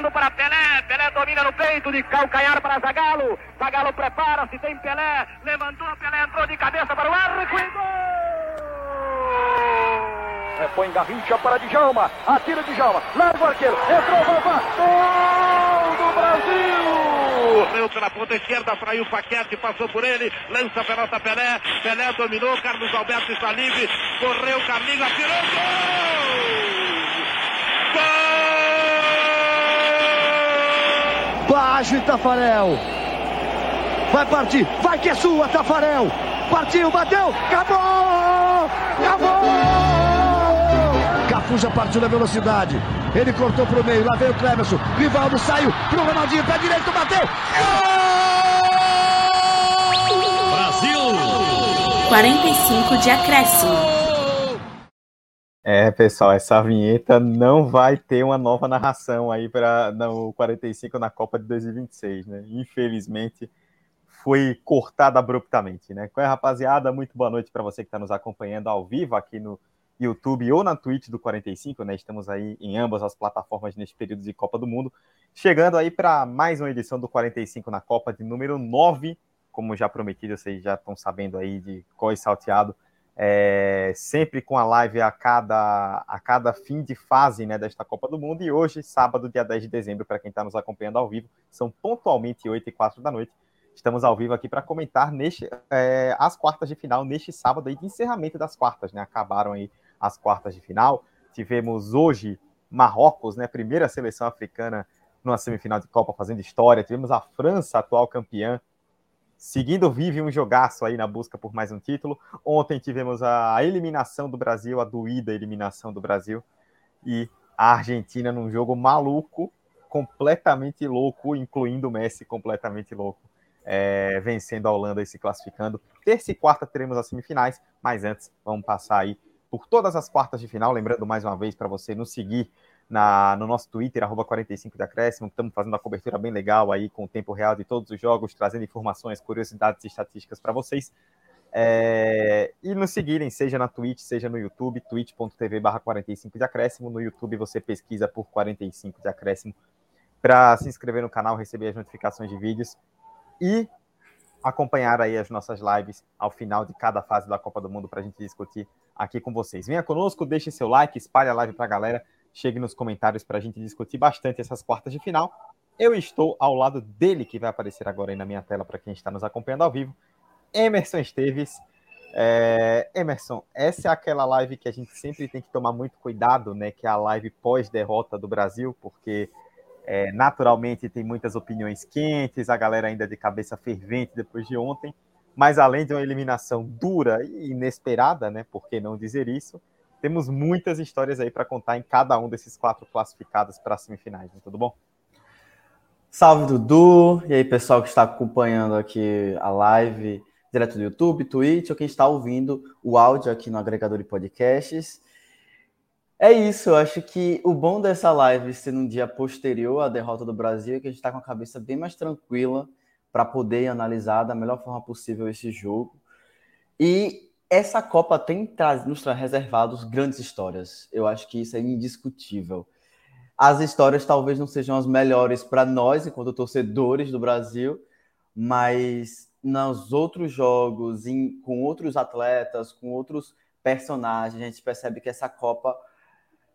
Tocando para Pelé. Pelé domina no peito de calcanhar para Zagalo. Zagalo prepara-se, tem Pelé. Levantou, Pelé entrou de cabeça para o arco e gol! Põe Garrincha para Djalma. Atira Djalma. Larga o arqueiro. Entrou, Vavá. Gol do Brasil! Correu pela ponta esquerda, fraiu o Paquete, passou por ele, lança a pelota Pelé, Pelé dominou, Carlos Alberto está livre, correu, Carlinhos, atirou, gol! Baixo Tafarel. Vai partir, vai que é sua, Tafarel. Partiu, bateu, acabou! Acabou! Cafu já partiu na velocidade. Ele cortou pro meio, lá veio o Clemerson. Rivaldo saiu pro Ronaldinho, pé direito, bateu. Gol! Brasil! 45 de acréscimo. É, pessoal, essa vinheta não vai ter uma nova narração aí para no 45 na Copa de 2026, né? Infelizmente foi cortada abruptamente, né? Qual é, rapaziada? Muito boa noite para você que está nos acompanhando ao vivo aqui no YouTube ou na Twitch do 45, né? Estamos aí em ambas as plataformas neste período de Copa do Mundo. Chegando aí para mais uma edição do 45 na Copa de número 9, como já prometido, vocês já estão sabendo aí de qual é salteado. É, sempre com a live a cada, a cada fim de fase né, desta Copa do Mundo. E hoje, sábado, dia 10 de dezembro, para quem está nos acompanhando ao vivo, são pontualmente 8 e 4 da noite. Estamos ao vivo aqui para comentar neste, é, as quartas de final neste sábado aí de encerramento das quartas, né? Acabaram aí as quartas de final. Tivemos hoje Marrocos, né? Primeira seleção africana numa semifinal de Copa fazendo história. Tivemos a França, atual campeã, seguindo vive um jogaço aí na busca por mais um título. Ontem tivemos a eliminação do Brasil, a doída eliminação do Brasil e a Argentina num jogo maluco, completamente louco, incluindo o Messi completamente louco é, vencendo a Holanda e se classificando. Terça e quarta teremos as semifinais, mas antes vamos passar aí por todas as quartas de final. Lembrando mais uma vez para você nos seguir na, no nosso Twitter, arroba 45 de acréscimo. Estamos fazendo uma cobertura bem legal aí com o tempo real de todos os jogos, trazendo informações, curiosidades e estatísticas para vocês. É, e nos seguirem, seja na Twitch, seja no YouTube, twitch.tv barra 45 de acréscimo. No YouTube você pesquisa por 45 de acréscimo para se inscrever no canal, receber as notificações de vídeos e acompanhar aí as nossas lives ao final de cada fase da Copa do Mundo para a gente discutir aqui com vocês. Venha conosco, deixe seu like, espalhe a live para a galera, chegue nos comentários para a gente discutir bastante essas quartas de final. Eu estou ao lado dele, que vai aparecer agora aí na minha tela para quem está nos acompanhando ao vivo, Emerson Esteves. É, Emerson, essa é aquela live que a gente sempre tem que tomar muito cuidado, né? Que é a live pós-derrota do Brasil, porque é, naturalmente tem muitas opiniões quentes, a galera ainda de cabeça fervente depois de ontem, mas além de uma eliminação dura e inesperada, né? Por que não dizer isso? Temos muitas histórias aí para contar em cada um desses quatro classificados para as semifinais, né? tudo bom? Salve Dudu, e aí pessoal que está acompanhando aqui a live direto do YouTube, Twitch, ou quem está ouvindo o áudio aqui no agregador de podcasts. É isso, eu acho que o bom dessa live ser num dia posterior à derrota do Brasil é que a gente está com a cabeça bem mais tranquila para poder analisar da melhor forma possível esse jogo. E essa Copa tem nos reservados grandes histórias. Eu acho que isso é indiscutível. As histórias talvez não sejam as melhores para nós, enquanto torcedores do Brasil, mas nos outros jogos, em, com outros atletas, com outros personagens, a gente percebe que essa Copa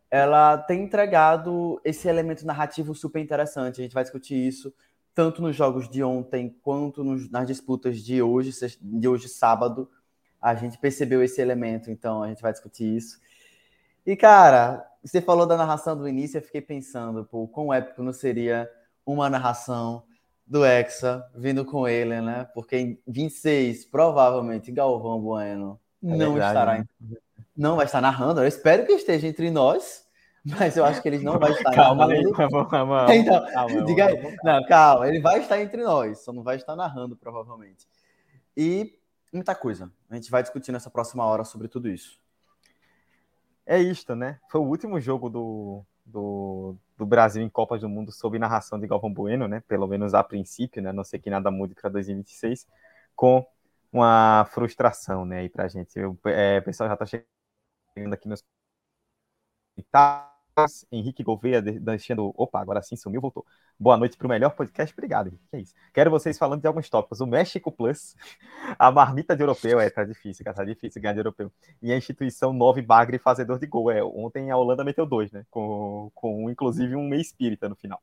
ela tem entregado esse elemento narrativo super interessante. A gente vai discutir isso tanto nos jogos de ontem quanto nos, nas disputas de hoje, de hoje sábado. A gente percebeu esse elemento, então a gente vai discutir isso. E cara, você falou da narração do início, eu fiquei pensando, pô, quão épico não seria uma narração do Hexa vindo com ele, né? Porque em 26, provavelmente Galvão Bueno é não verdade, estará né? não vai estar narrando. Eu espero que esteja entre nós, mas eu acho que ele não vai estar calma narrando. Aí, calma, calma, então, calma, diga aí. Não, calma, ele vai estar entre nós, só não vai estar narrando, provavelmente. E muita coisa. A gente vai discutir nessa próxima hora sobre tudo isso. É isto, né? Foi o último jogo do, do, do Brasil em Copas do Mundo sob narração de Galvão Bueno, né? Pelo menos a princípio, né? Não sei que nada mude para 2026, com uma frustração, né? Aí pra gente. O é, pessoal já tá chegando aqui nos Henrique Gouveia deixando. Opa, agora sim sumiu, voltou. Boa noite para o melhor podcast. Obrigado, Henrique. Que é isso. Quero vocês falando de alguns tópicos. O México Plus, a marmita de europeu. É, tá difícil, cara. Tá difícil ganhar de europeu. E a instituição 9 Bagre fazedor de gol. É, ontem a Holanda meteu dois, né? Com, com inclusive um meio espírita no final.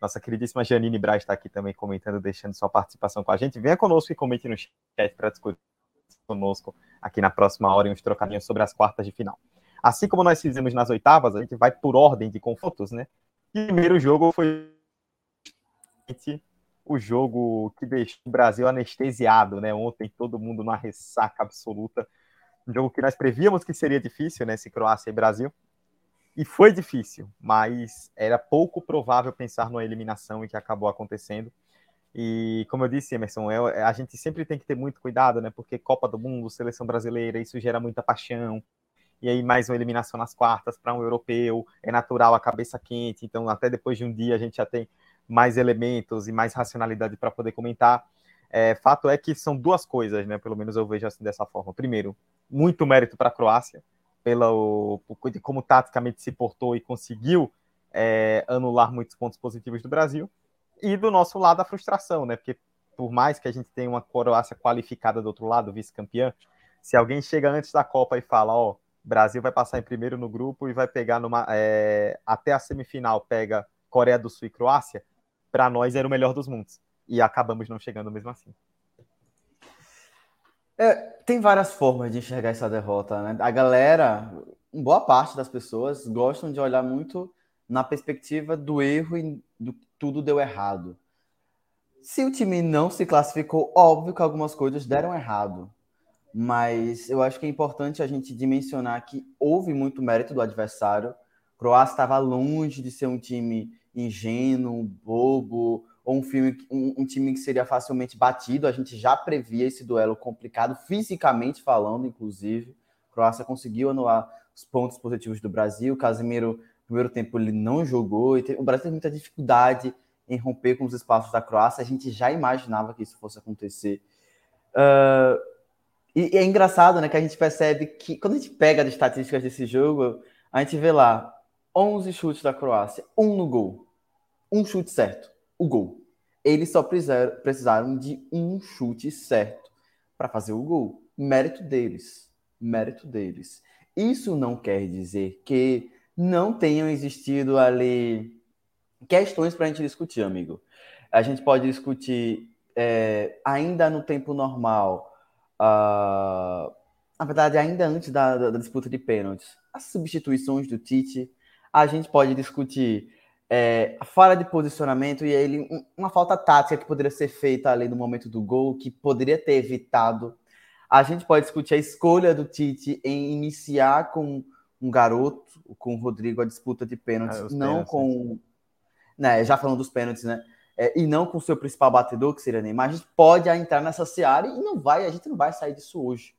Nossa queridíssima Janine Braz está aqui também comentando, deixando sua participação com a gente. Venha conosco e comente no chat para discutir conosco aqui na próxima hora em uns trocadinhos sobre as quartas de final. Assim como nós fizemos nas oitavas, a gente vai por ordem de confrontos, né? Primeiro jogo foi o jogo que deixou o Brasil anestesiado, né? Ontem todo mundo numa ressaca absoluta. Um jogo que nós prevíamos que seria difícil, né? Se Croácia e Brasil. E foi difícil, mas era pouco provável pensar numa eliminação e que acabou acontecendo. E como eu disse, Emerson, é, a gente sempre tem que ter muito cuidado, né? Porque Copa do Mundo, seleção brasileira, isso gera muita paixão. E aí mais uma eliminação nas quartas para um europeu, é natural a cabeça quente. Então até depois de um dia a gente já tem mais elementos e mais racionalidade para poder comentar. É, fato é que são duas coisas, né? Pelo menos eu vejo assim dessa forma. Primeiro, muito mérito para a Croácia, pela de como taticamente se portou e conseguiu é, anular muitos pontos positivos do Brasil. E do nosso lado, a frustração, né? Porque por mais que a gente tenha uma Croácia qualificada do outro lado, vice-campeã, se alguém chega antes da Copa e fala, ó, Brasil vai passar em primeiro no grupo e vai pegar numa, é, até a semifinal, pega Coreia do Sul e Croácia, para nós era o melhor dos mundos. E acabamos não chegando mesmo assim. É, tem várias formas de enxergar essa derrota, né? A galera, boa parte das pessoas gostam de olhar muito na perspectiva do erro e do tudo deu errado. Se o time não se classificou, óbvio que algumas coisas deram errado. Mas eu acho que é importante a gente dimensionar que houve muito mérito do adversário. Croácia estava longe de ser um time ingênuo, bobo, ou um, filme, um, um, time que seria facilmente batido. A gente já previa esse duelo complicado, fisicamente falando, inclusive. A Croácia conseguiu anular os pontos positivos do Brasil. O Casemiro, no primeiro tempo, ele não jogou. E o Brasil teve muita dificuldade em romper com os espaços da Croácia. A gente já imaginava que isso fosse acontecer. Uh, e, e, é engraçado, né, que a gente percebe que quando a gente pega as estatísticas desse jogo, a gente vê lá 11 chutes da Croácia, um no gol. Um chute certo o gol. Eles só precisaram de um chute certo para fazer o gol. Mérito deles. Mérito deles. Isso não quer dizer que não tenham existido ali questões para a gente discutir, amigo. A gente pode discutir é, ainda no tempo normal, uh, na verdade, ainda antes da, da, da disputa de pênaltis, as substituições do Tite. A gente pode discutir é, a falha de posicionamento e ele uma falta tática que poderia ser feita ali no momento do gol, que poderia ter evitado. A gente pode discutir a escolha do Tite em iniciar com um garoto, com o Rodrigo, a disputa de pênaltis, ah, não pênaltis. com. Né, já falando dos pênaltis, né? É, e não com o seu principal batedor, que seria Neymar. A gente pode entrar nessa seara e não vai, a gente não vai sair disso hoje.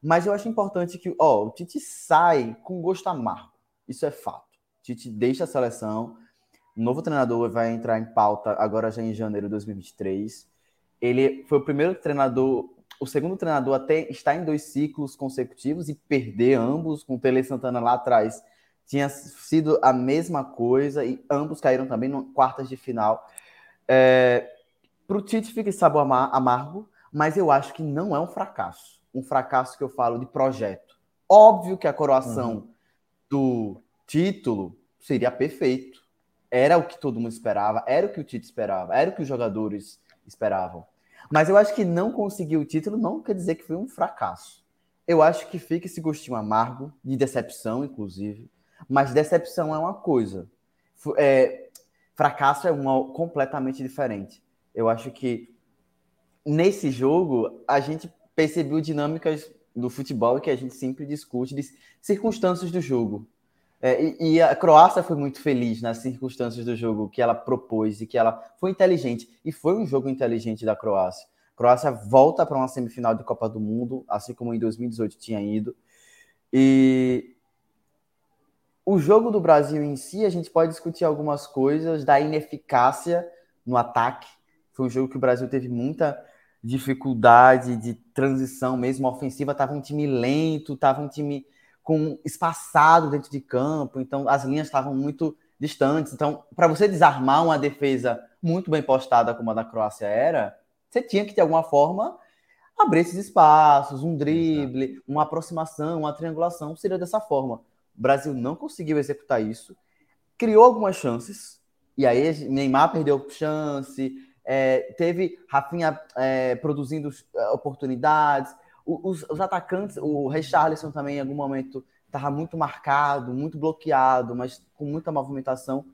Mas eu acho importante que, ó, o Tite sai com gosto amargo. Isso é fato. O Tite deixa a seleção, o novo treinador vai entrar em pauta agora já em janeiro de 2023. Ele foi o primeiro treinador, o segundo treinador até estar em dois ciclos consecutivos e perder ambos, com o Tele Santana lá atrás. Tinha sido a mesma coisa e ambos caíram também no quartas de final. É, Para o Tite fica sabor amargo, mas eu acho que não é um fracasso. Um fracasso que eu falo de projeto. Óbvio que a coroação uhum. do título seria perfeito era o que todo mundo esperava, era o que o Tite esperava, era o que os jogadores esperavam. Mas eu acho que não conseguir o título não quer dizer que foi um fracasso. Eu acho que fica esse gostinho amargo, de decepção, inclusive. Mas decepção é uma coisa. É, fracasso é uma completamente diferente. Eu acho que nesse jogo a gente percebeu dinâmicas do futebol que a gente sempre discute, de circunstâncias do jogo. É, e, e, a Croácia foi muito feliz nas circunstâncias do jogo que ela propôs e que ela foi inteligente. E foi um jogo inteligente da Croácia. A Croácia volta para uma semifinal de Copa do Mundo, assim como em 2018 tinha ido. E o jogo do Brasil em si, a gente pode discutir algumas coisas da ineficácia no ataque. Foi um jogo que o Brasil teve muita dificuldade de transição mesmo ofensiva. Tava um time lento, tava um time com espaçado dentro de campo, então as linhas estavam muito distantes. Então, para você desarmar uma defesa muito bem postada como a da Croácia era, você tinha que de alguma forma abrir esses espaços, um drible, uma aproximação, uma triangulação, seria dessa forma. O Brasil não conseguiu executar isso, criou algumas chances, e aí Neymar perdeu chance, é, teve Rafinha é, produzindo é, oportunidades, os, os, atacantes, o Richarlison também em algum momento estava muito marcado, muito bloqueado, mas com muita movimentação,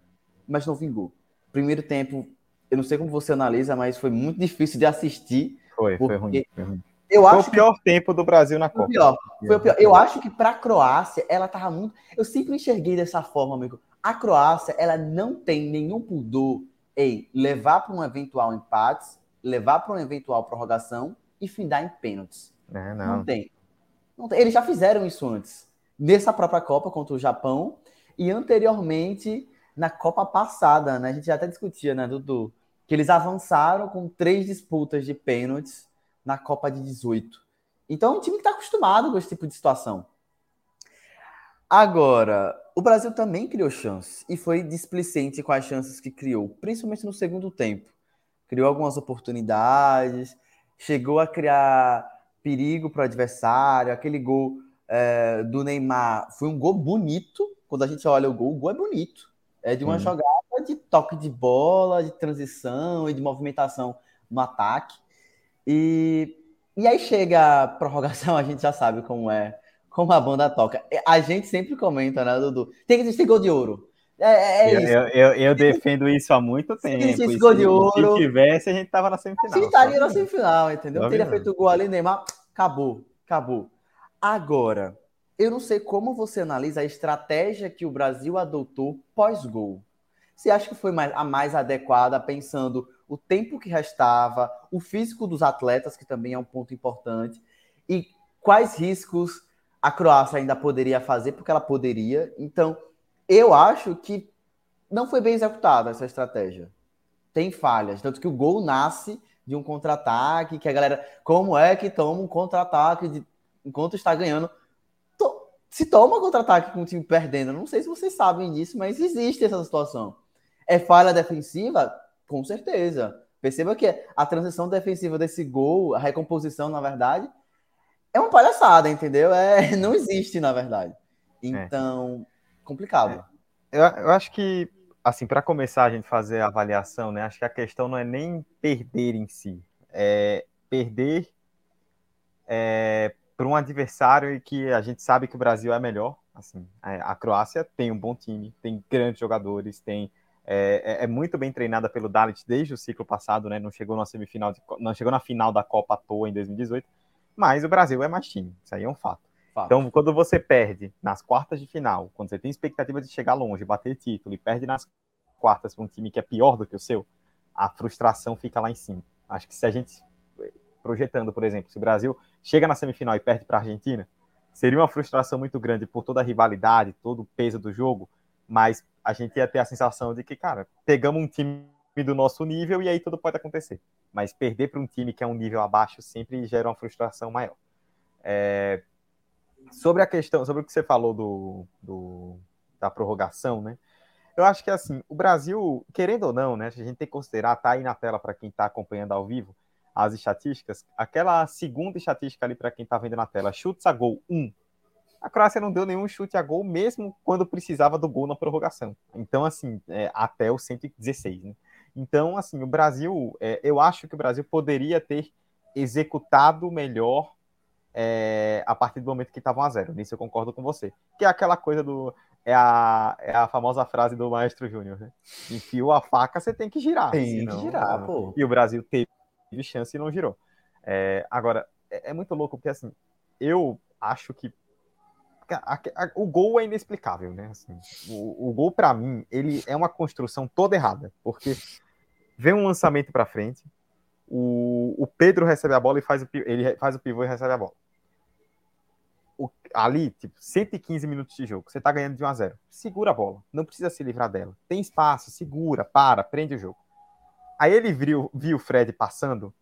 mas não vingou. Primeiro tempo, eu não sei como você analisa, mas foi muito difícil de assistir. Foi, foi ruim. Foi ruim. Eu foi acho o pior que... tempo do Brasil na Copa. Foi, pior, foi o pior. Eu acho que para a Croácia, ela estava muito. Eu sempre enxerguei dessa forma, amigo. A Croácia, ela não tem nenhum pudor em levar para um eventual empate, levar para uma eventual prorrogação e findar em pênaltis. É, não. não. tem. não tem. Eles já fizeram isso antes. Nessa própria Copa contra o Japão e anteriormente na Copa passada, né? A gente já até discutia, né, Dudu? Que eles avançaram com três disputas de pênaltis na Copa de 18. Então, é um time que está acostumado com esse tipo de situação. Agora, o Brasil também criou chances e foi displicente com as chances que criou, principalmente no segundo tempo. Criou algumas oportunidades, chegou a criar perigo para o adversário. Aquele gol é, do Neymar foi um gol bonito. Quando a gente olha o gol, o gol é bonito. É de uma hum. jogada de toque de bola, de transição e de movimentação no ataque. E, e aí chega a prorrogação, a gente já sabe como é como a banda toca. A gente sempre comenta, né, Dudu? Tem que existir gol de ouro. É, é, é isso. Eu, eu, eu, defendo isso há muito tempo. Se gol de ouro. Se tivesse, a gente tava na semifinal. Se estaria na semifinal, entendeu? Teria feito o gol ali, Neymar. Acabou, acabou. Agora, eu não sei como você analisa a estratégia que o Brasil adotou pós-gol. Você acha que foi mais, a mais adequada, pensando o tempo que restava, o físico dos atletas, que também é um ponto importante, e quais riscos a Croácia ainda poderia fazer, porque ela poderia. Então, eu acho que não foi bem executada essa estratégia. Tem falhas. Tanto que o gol nasce de um contra-ataque, que a galera. Como é que toma um contra-ataque de... enquanto está ganhando? Se toma contra-ataque com o time perdendo, não sei se vocês sabem disso, mas existe essa situação. É falha defensiva? Com certeza. Perceba que a transição defensiva desse gol, a recomposição, na verdade, é uma palhaçada, entendeu? É, não existe, na verdade. Então, é. Complicado. É. Eu, eu acho que, assim, para começar a gente fazer a avaliação, né? Acho que a questão não é nem perder em si, é perder é, para um adversário que a gente sabe que o Brasil é melhor. Assim, a Croácia tem um bom time, tem grandes jogadores, tem é, é, é muito bem treinada pelo Dalit desde o ciclo passado, né? Não chegou na semifinal, de, não chegou na final da Copa à toa em 2018 mas o Brasil é mais time. Isso aí é um fato. Então, quando você perde nas quartas de final, quando você tem expectativa de chegar longe, bater título e perde nas quartas para um time que é pior do que o seu, a frustração fica lá em cima. Acho que se a gente projetando, por exemplo, se o Brasil chega na semifinal e perde para a Argentina, seria uma frustração muito grande por toda a rivalidade, todo o peso do jogo, mas a gente ia ter a sensação de que, cara, pegamos um time do nosso nível e aí tudo pode acontecer. Mas perder para um time que é um nível abaixo sempre gera uma frustração maior. É... Sobre a questão, sobre o que você falou do, do, da prorrogação, né? Eu acho que assim, o Brasil, querendo ou não, né? A gente tem que considerar, tá aí na tela para quem está acompanhando ao vivo, as estatísticas, aquela segunda estatística ali para quem está vendo na tela, chutes a gol 1. Um, a Croácia não deu nenhum chute a gol, mesmo quando precisava do gol na prorrogação. Então, assim, é, até o 116, né? Então, assim, o Brasil, é, eu acho que o Brasil poderia ter executado melhor é, a partir do momento que estavam a zero. Nisso eu concordo com você. Que é aquela coisa do. É a, é a famosa frase do Maestro Júnior, né? Enfiou a faca, você tem que girar. Tem senão, que girar, pô. E o Brasil teve chance e não girou. É, agora, é, é, muito louco, porque assim, eu acho que a, a, o gol é inexplicável, né? Assim, o, o gol, para mim, ele é uma construção toda errada, porque vem um lançamento para frente, o, o, Pedro recebe a bola e faz o, ele faz o pivô e recebe a bola. O, ali, tipo, 115 minutos de jogo, você tá ganhando de 1 a 0. Segura a bola, não precisa se livrar dela. Tem espaço, segura, para, prende o jogo. Aí ele viu, viu o Fred passando,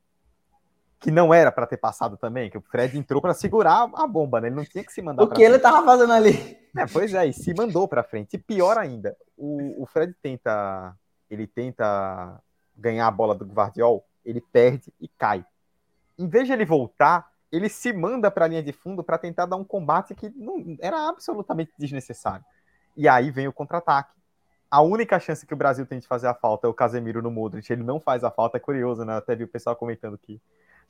que não era para ter passado também, que o Fred entrou para segurar a bomba, né? Ele não tinha que se mandar. O que ele tava fazendo ali? É, pois é, e se mandou para frente. E pior ainda, o, o Fred tenta, ele tenta ganhar a bola do Guardiol, ele perde e cai. Em vez de ele voltar, ele se manda para a linha de fundo para tentar dar um combate que não era absolutamente desnecessário. E aí vem o contra-ataque. A única chance que o Brasil tem de fazer a falta é o Casemiro no Modric. Ele não faz a falta, é curioso, né? Até vi o pessoal comentando que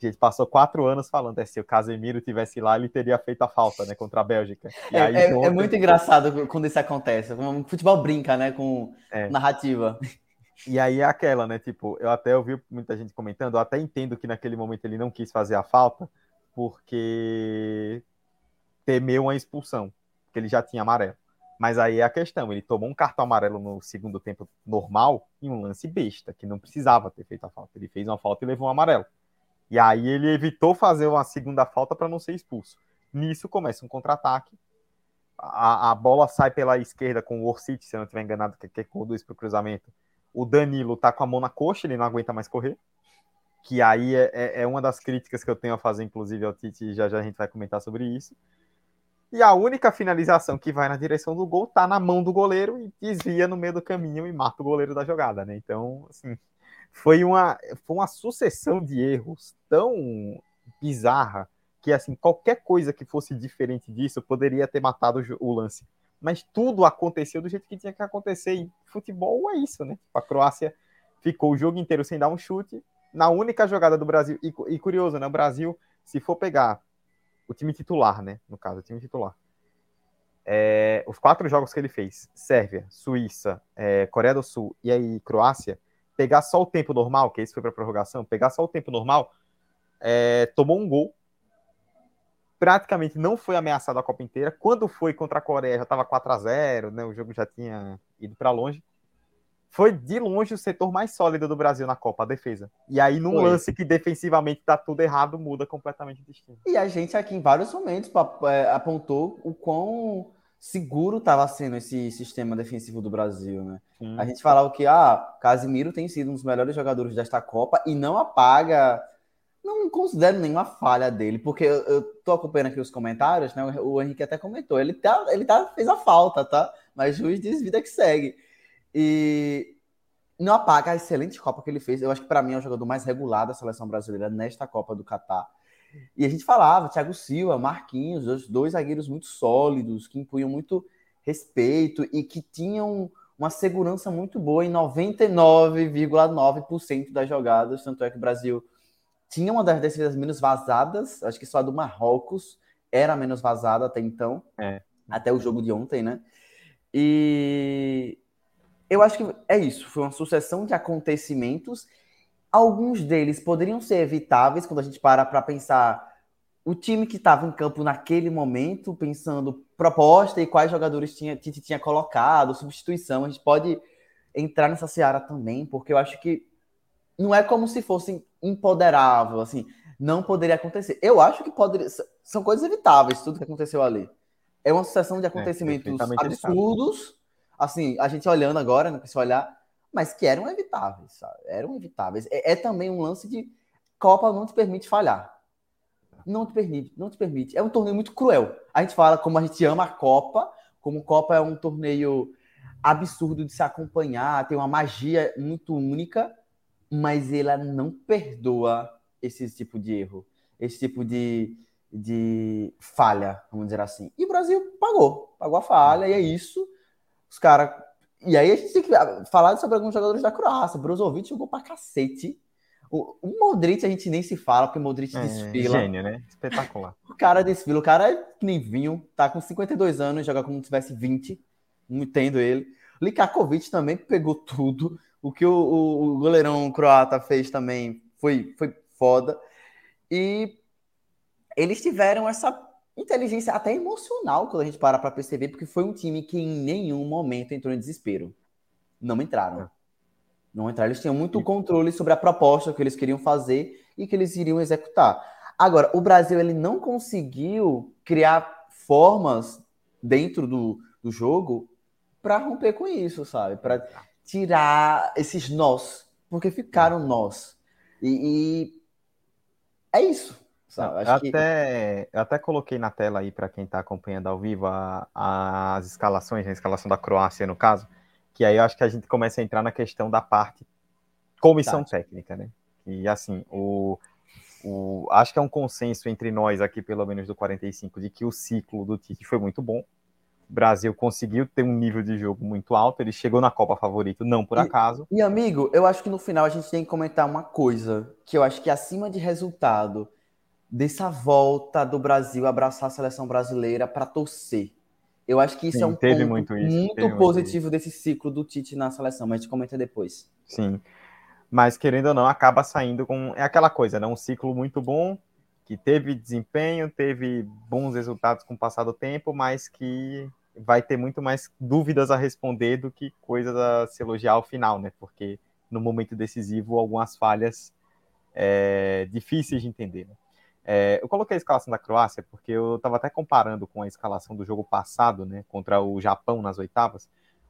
a gente passou quatro anos falando, é, se o Casemiro tivesse lá, ele teria feito a falta, né, contra a Bélgica. É, aí, é, ontem... é, muito engraçado quando isso acontece. O futebol brinca, né, com é. narrativa. E aí é aquela, né, tipo, eu até ouvi muita gente comentando, eu até entendo que naquele momento ele não quis fazer a falta, porque temeu uma expulsão, porque ele já tinha amarelo. Mas aí é a questão, ele tomou um cartão amarelo no segundo tempo normal em um lance besta, que não precisava ter feito a falta. Ele fez uma falta e levou um amarelo. E aí ele evitou fazer uma segunda falta para não ser expulso. Nisso começa um contra-ataque. A, a, bola sai pela esquerda com o Orsic, se eu não estiver enganado, que, que conduz para o cruzamento. O Danilo tá com a mão na coxa, ele não aguenta mais correr. Que aí é, é, é uma das críticas que eu tenho a fazer, inclusive, ao Tite, já já a gente vai comentar sobre isso. E a única finalização que vai na direção do gol tá na mão do goleiro e desvia no meio do caminho e mata o goleiro da jogada, né? Então, assim, foi uma, foi uma sucessão de erros tão bizarra que assim qualquer coisa que fosse diferente disso poderia ter matado o lance. Mas tudo aconteceu do jeito que tinha que acontecer. E futebol é isso, né? A Croácia ficou o jogo inteiro sem dar um chute. Na única jogada do Brasil. E, e curioso, né? O Brasil, se for pegar o time titular, né? No caso, o time titular. É, os quatro jogos que ele fez: Sérvia, Suíça, é, Coreia do Sul e aí Croácia pegar só o tempo normal, que esse foi para prorrogação, pegar só o tempo normal, é, tomou um gol, praticamente não foi ameaçado a Copa inteira. Quando foi contra a Coreia já estava 4 a 0 né, o jogo já tinha ido para longe. Foi de longe o setor mais sólido do Brasil na Copa, a defesa. E aí, num foi. lance que defensivamente tá tudo errado, muda completamente o destino. E a gente aqui, em vários momentos, é, apontou o quão seguro estava sendo esse sistema defensivo do Brasil, né? A gente falava que ah, Casimiro tem sido um dos melhores jogadores desta Copa e não apaga, não considero nenhuma falha dele, porque eu, eu tô acompanhando aqui os comentários, né? O Henrique até comentou, ele tá, ele tá fez a falta, tá? Mas juiz diz vida que segue. E não apaga a excelente Copa que ele fez. Eu acho que para mim é o jogador mais regular da seleção brasileira nesta Copa do Catar. E a gente falava, Thiago Silva, Marquinhos, dois, dois zagueiros muito sólidos, que impunham muito respeito e que tinham uma segurança muito boa em 99,9% das jogadas. Tanto é que o Brasil tinha uma das defesas menos vazadas, acho que só a do Marrocos era menos vazada até então, é. até o jogo de ontem, né? E eu acho que é isso, foi uma sucessão de acontecimentos Alguns deles poderiam ser evitáveis quando a gente para para pensar o time que estava em campo naquele momento, pensando proposta e quais jogadores tinha, Tite tinha colocado, substituição. A gente pode entrar nessa seara também, porque eu acho que não é como se fosse empoderável, assim, não poderia acontecer. Eu acho que poderia, são coisas evitáveis, tudo que aconteceu ali. É uma sucessão de é, acontecimentos é, absurdos, assim, a gente olhando agora, né, se olhar, mas que eram evitáveis, sabe? Eram evitáveis. É, é, também um lance de Copa não te permite falhar. Não te permite, não te permite. É um torneio muito cruel. A gente fala como a gente ama a Copa, como Copa é um torneio absurdo de se acompanhar, tem uma magia muito única, mas ela não perdoa esse tipo de erro, esse tipo de, de falha, vamos dizer assim. E o Brasil pagou, pagou a falha, e é isso. Os caras e aí a gente tem que falar sobre alguns jogadores da Croácia. Brozovic jogou pra cacete. O, o Modric a gente nem se fala, porque o Modric é, desfila. Gênio, né? Espetacular. o cara desfila. O cara é que nem vinho, tá com 52 anos, joga como se tivesse 20. Não entendo ele. Likakovic também pegou tudo. O que o, o, o goleirão croata fez também foi, foi foda. E eles tiveram essa inteligência até emocional quando a gente para para perceber, porque foi um time que em nenhum momento entrou em desespero. Não entraram. É. Não entraram. Eles tinham muito controle sobre a proposta que eles queriam fazer e que eles iriam executar. Agora, o Brasil ele não conseguiu criar formas dentro do, do jogo para romper com isso, sabe? Para tirar esses nós, porque ficaram nós. E, é isso. Não, eu, até, que... até coloquei na tela aí para quem está acompanhando ao vivo a, a, as escalações, a escalação da Croácia no caso, que aí eu acho que a gente começa a entrar na questão da parte comissão tá. técnica, né? E assim, o, o, acho que é um consenso entre nós aqui, pelo menos do 45, de que o ciclo do Tite foi muito bom. O Brasil conseguiu ter um nível de jogo muito alto, ele chegou na Copa favorito, não por e, acaso. E, amigo, eu acho que no final a gente tem que comentar uma coisa, que eu acho que acima de resultado, dessa volta do Brasil abraçar a seleção brasileira para torcer. Eu acho que isso Sim, é um ponto muito, isso, muito positivo muito desse ciclo do Tite na seleção, mas a gente comenta depois. Sim mas querendo ou não, acaba saindo com. É aquela coisa, né? Um ciclo muito bom, que teve desempenho, teve bons resultados com o passar do tempo, mas que vai ter muito mais dúvidas a responder do que coisas a se elogiar ao final, né? Porque no momento decisivo, algumas falhas é, difíceis de entender. Né? É, eu coloquei a escalação da Croácia porque eu estava até comparando com a escalação do jogo passado, né? Contra o Japão nas oitavas.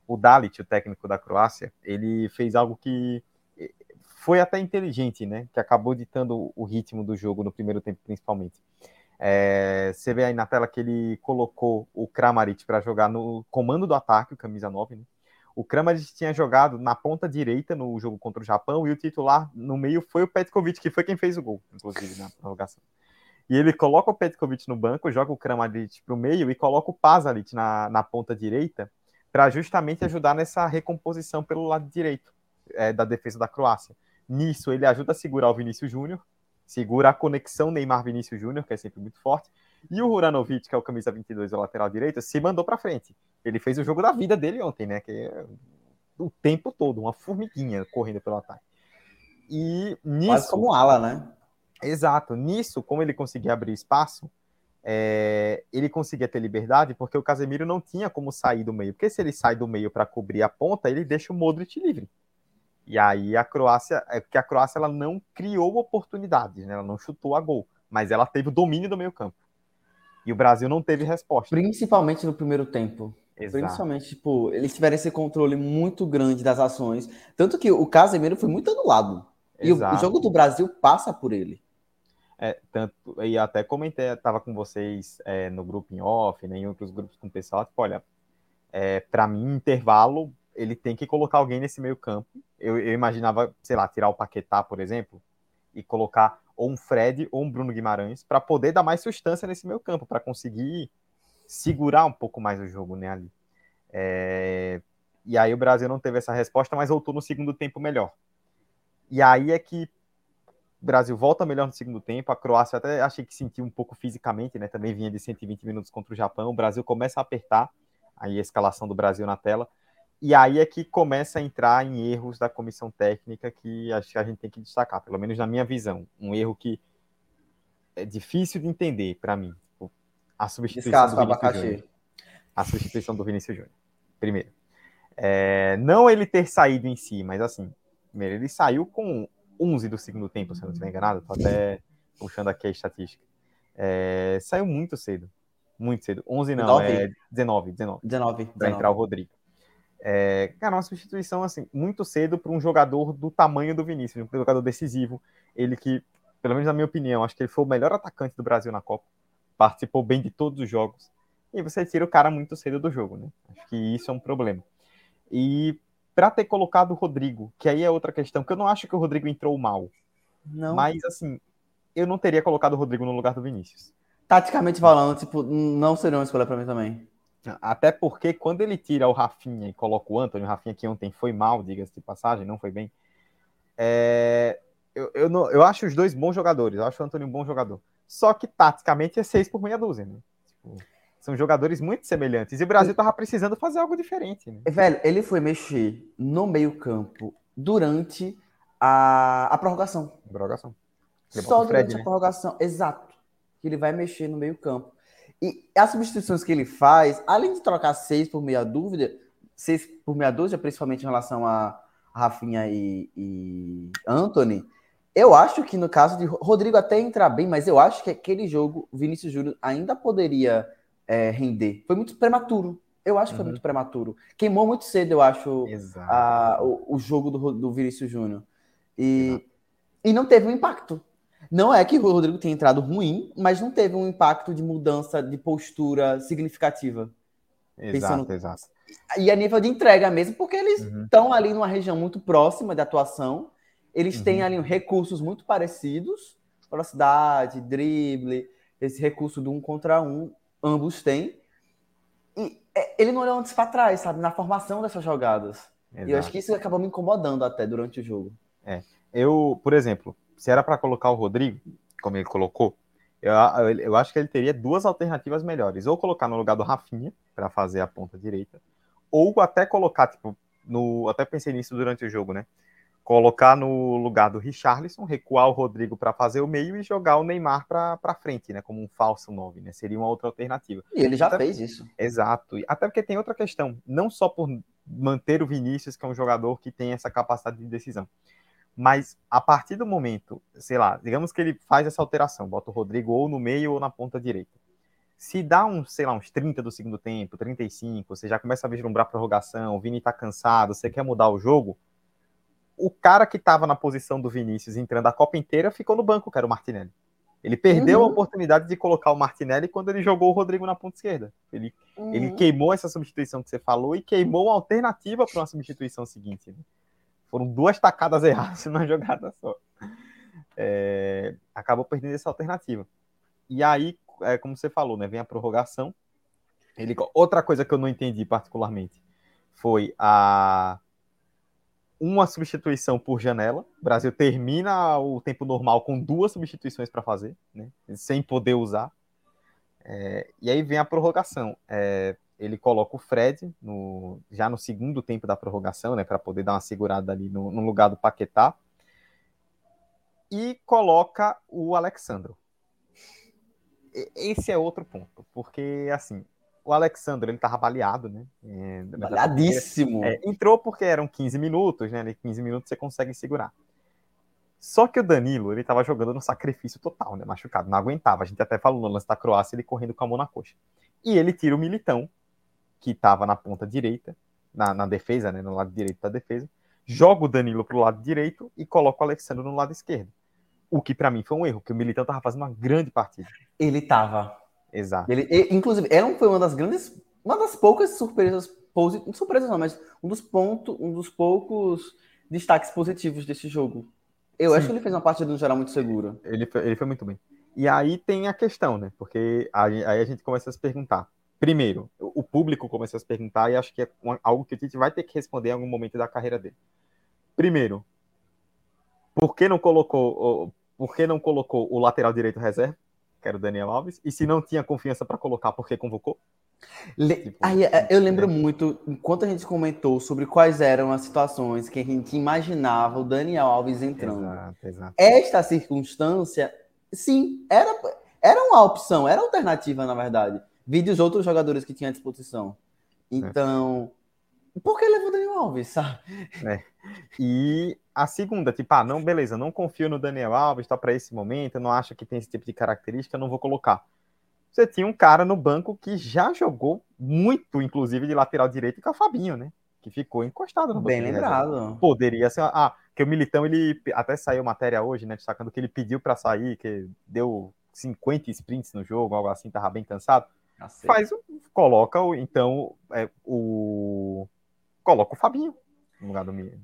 O Dalit, o técnico da Croácia, ele fez algo que foi até inteligente, né? Que acabou ditando o ritmo do jogo no primeiro tempo, principalmente. É, você vê aí na tela que ele colocou o Kramaric para jogar no comando do ataque, o camisa 9, né? O Kramaric tinha jogado na ponta direita no jogo contra o Japão e o titular no meio foi o Petkovic, que foi quem fez o gol, inclusive, na prorrogação. E ele coloca o Petkovic no banco, joga o Kramaric para o meio e coloca o Pazalic na, na ponta direita para justamente ajudar nessa recomposição pelo lado direito é, da defesa da Croácia. Nisso, ele ajuda a segurar o Vinícius Júnior, segura a conexão Neymar-Vinícius Júnior, que é sempre muito forte. E o Huranovic, que é o camisa 22, o lateral direito, se mandou para frente. Ele fez o jogo da vida dele ontem, né? Que é o tempo todo, uma formiguinha correndo pelo ataque. E nisso. Quase como ala, né? Exato. Nisso, como ele conseguia abrir espaço, é, ele conseguia ter liberdade, porque o Casemiro não tinha como sair do meio. Porque se ele sai do meio para cobrir a ponta, ele deixa o Modric livre. E aí a Croácia, é porque a Croácia ela não criou oportunidades, né? Ela não chutou a gol, mas ela teve o domínio do meio-campo. E o Brasil não teve resposta. Principalmente no primeiro tempo. Exato. Principalmente, tipo, eles tiveram esse controle muito grande das ações. Tanto que o Casemiro foi muito anulado. E o, o, jogo do Brasil passa por ele. É, tanto, e até comentei, estava com vocês é, no grupo em off, né, em outros grupos com o pessoal, tipo, olha, é, para mim, intervalo, ele tem que colocar alguém nesse meio campo. Eu, eu, imaginava, sei lá, tirar o Paquetá, por exemplo, e colocar ou um Fred ou um Bruno Guimarães para poder dar mais substância nesse meio campo, para conseguir segurar um pouco mais o jogo né, ali. É... E aí o Brasil não teve essa resposta, mas voltou no segundo tempo melhor. E aí é que o Brasil volta melhor no segundo tempo. A Croácia até achei que sentiu um pouco fisicamente, né? Também vinha de 120 minutos contra o Japão. O Brasil começa a apertar. Aí a escalação do Brasil na tela. E aí é que começa a entrar em erros da comissão técnica que acho que a gente tem que destacar, pelo menos na minha visão. Um erro que é difícil de entender para mim. A substituição do Vinícius Júnior. A substituição do Vinícius Júnior. Primeiro. É, não ele ter saído em si, mas assim, primeiro, ele saiu com 11 do segundo tempo, se eu não estiver enganado. Tô até puxando aqui a estatística. É, saiu muito cedo. Muito cedo. 11 não, 19. é 19, 19. 19. Para entrar o Rodrigo. É, cara, uma substituição assim muito cedo para um jogador do tamanho do Vinícius, um jogador decisivo. Ele que, pelo menos na minha opinião, acho que ele foi o melhor atacante do Brasil na Copa. Participou bem de todos os jogos. E você tira o cara muito cedo do jogo, né? Acho que isso é um problema. E para ter colocado o Rodrigo, que aí é outra questão, que eu não acho que o Rodrigo entrou mal. Não. Mas assim, eu não teria colocado o Rodrigo no lugar do Vinícius. Taticamente falando, tipo, não seria uma escolha para mim também. Até porque quando ele tira o Rafinha e coloca o Antônio, o Rafinha que ontem foi mal, diga-se de passagem, não foi bem. É, eu, eu, não, eu acho os dois bons jogadores, eu acho o Antônio um bom jogador. Só que taticamente é seis por meia dúzia, né? Tipo, são jogadores muito semelhantes. E o Brasil tava precisando fazer algo diferente. Né? Velho, ele foi mexer no meio-campo durante a, a prorrogação. Prorrogação. Só durante Fred, a né? prorrogação, exato. Que ele vai mexer no meio-campo. E as substituições que ele faz, além de trocar seis por meia dúvida, seis por meia dúvida, principalmente em relação a Rafinha e, e Anthony, eu acho que no caso de Rodrigo até entrar bem, mas eu acho que aquele jogo, Vinícius Júnior ainda poderia é, render. Foi muito prematuro. Eu acho que foi uhum. muito prematuro. Queimou muito cedo, eu acho, a, o, o, jogo do, do Vinícius Júnior. E, e não teve um impacto. Não é que o Rodrigo tenha entrado ruim, mas não teve um impacto de mudança de postura significativa. Exato, Pensando... exato. E a nível de entrega mesmo, porque eles uhum. estão ali numa região muito próxima de atuação, eles uhum. têm ali recursos muito parecidos, velocidade, drible, esse recurso do um contra um, ambos têm. E é, ele não olhou antes para trás, sabe, na formação dessas jogadas. Exato. E eu acho que isso acabou me incomodando até durante o jogo. É. Eu, por exemplo, se era para colocar o Rodrigo, como ele colocou, eu, eu, acho que ele teria duas alternativas melhores. Ou colocar no lugar do Rafinha, para fazer a ponta direita, ou até colocar, tipo, no. Até pensei nisso durante o jogo, né? Colocar no lugar do Richarlison, recuar o Rodrigo para fazer o meio e jogar o Neymar para frente, né? Como um falso 9, né? Seria uma outra alternativa. E ele já até, fez isso. Exato. Até porque tem outra questão. Não só por manter o Vinícius, que é um jogador que tem essa capacidade de decisão. Mas a partir do momento, sei lá, digamos que ele faz essa alteração, bota o Rodrigo ou no meio ou na ponta direita. Se dá uns, sei lá, uns 30 do segundo tempo, 35, você já começa a vislumbrar prorrogação, o Vini tá cansado, você quer mudar o jogo, o cara que estava na posição do Vinícius entrando a Copa inteira ficou no banco, que era o Martinelli. Ele perdeu uhum. a oportunidade de colocar o Martinelli quando ele jogou o Rodrigo na ponta esquerda. Ele, uhum. ele queimou essa substituição que você falou e queimou uma alternativa para uma substituição seguinte. Né? Foram duas tacadas erradas numa jogada só. É, acabou perdendo essa alternativa. E aí, é, como você falou, né, vem a prorrogação. Ele, outra coisa que eu não entendi particularmente foi a uma substituição por janela. O Brasil termina o tempo normal com duas substituições para fazer, né, sem poder usar. É, e aí vem a prorrogação. É, ele coloca o Fred no, já no segundo tempo da prorrogação, né, para poder dar uma segurada ali no, no, lugar do Paquetá, e coloca o Alexandro. Esse é outro ponto, porque assim, o Alexandre ele tava baleado, né? É, Baleadíssimo. É, entrou porque eram 15 minutos, né? 15 minutos você consegue segurar. Só que o Danilo, ele tava jogando no sacrifício total, né? Machucado, não aguentava. A gente até falou no lance da Croácia, ele correndo com a mão na coxa. E ele tira o Militão, que estava na ponta direita, na, na, defesa, né, no lado direito da defesa, joga o Danilo para o lado direito e coloca o Alexandre no lado esquerdo. O que para mim foi um erro, porque o Militão estava fazendo uma grande partida. Ele estava. Exato. Ele, inclusive, era, foi uma das grandes, uma das poucas surpresas, surpresas não, mas um dos pontos, um dos poucos destaques positivos desse jogo. Eu Sim. acho que ele fez uma partida no geral muito segura. Ele foi, ele foi muito bem. E aí tem a questão, né? Porque aí, aí a gente começa a se perguntar: primeiro, o público começou a se perguntar e acho que é algo que o Tite vai ter que responder em algum momento da carreira dele. Primeiro, por que não colocou, por que não colocou o lateral direito reserva, que era o Daniel Alves? E se não tinha confiança para colocar, por que convocou? Le... Tipo, Aí, é, eu lembro muito, enquanto a gente comentou sobre quais eram as situações que a gente imaginava o Daniel Alves entrando. Exato, exato. Esta circunstância, sim, era, era uma opção, era alternativa, na verdade vi os outros jogadores que tinha à disposição. Então, é. por que levou o Daniel Alves, sabe? É. E a segunda, tipo, ah, não, beleza, não confio no Daniel Alves, tá para esse momento, eu não acho que tem esse tipo de característica, não vou colocar. Você tinha um cara no banco que já jogou muito, inclusive, de lateral direito, que é o Fabinho, né? Que ficou encostado no banco. Bem lembrado. Poderia ser. Ah, que o Militão, ele. Até saiu matéria hoje, né? Destacando que ele pediu para sair, que deu 50 sprints no jogo, algo assim, tava bem cansado. Aceito. Faz, coloca o, então, é, o. Coloca o Fabinho no lugar do Miller.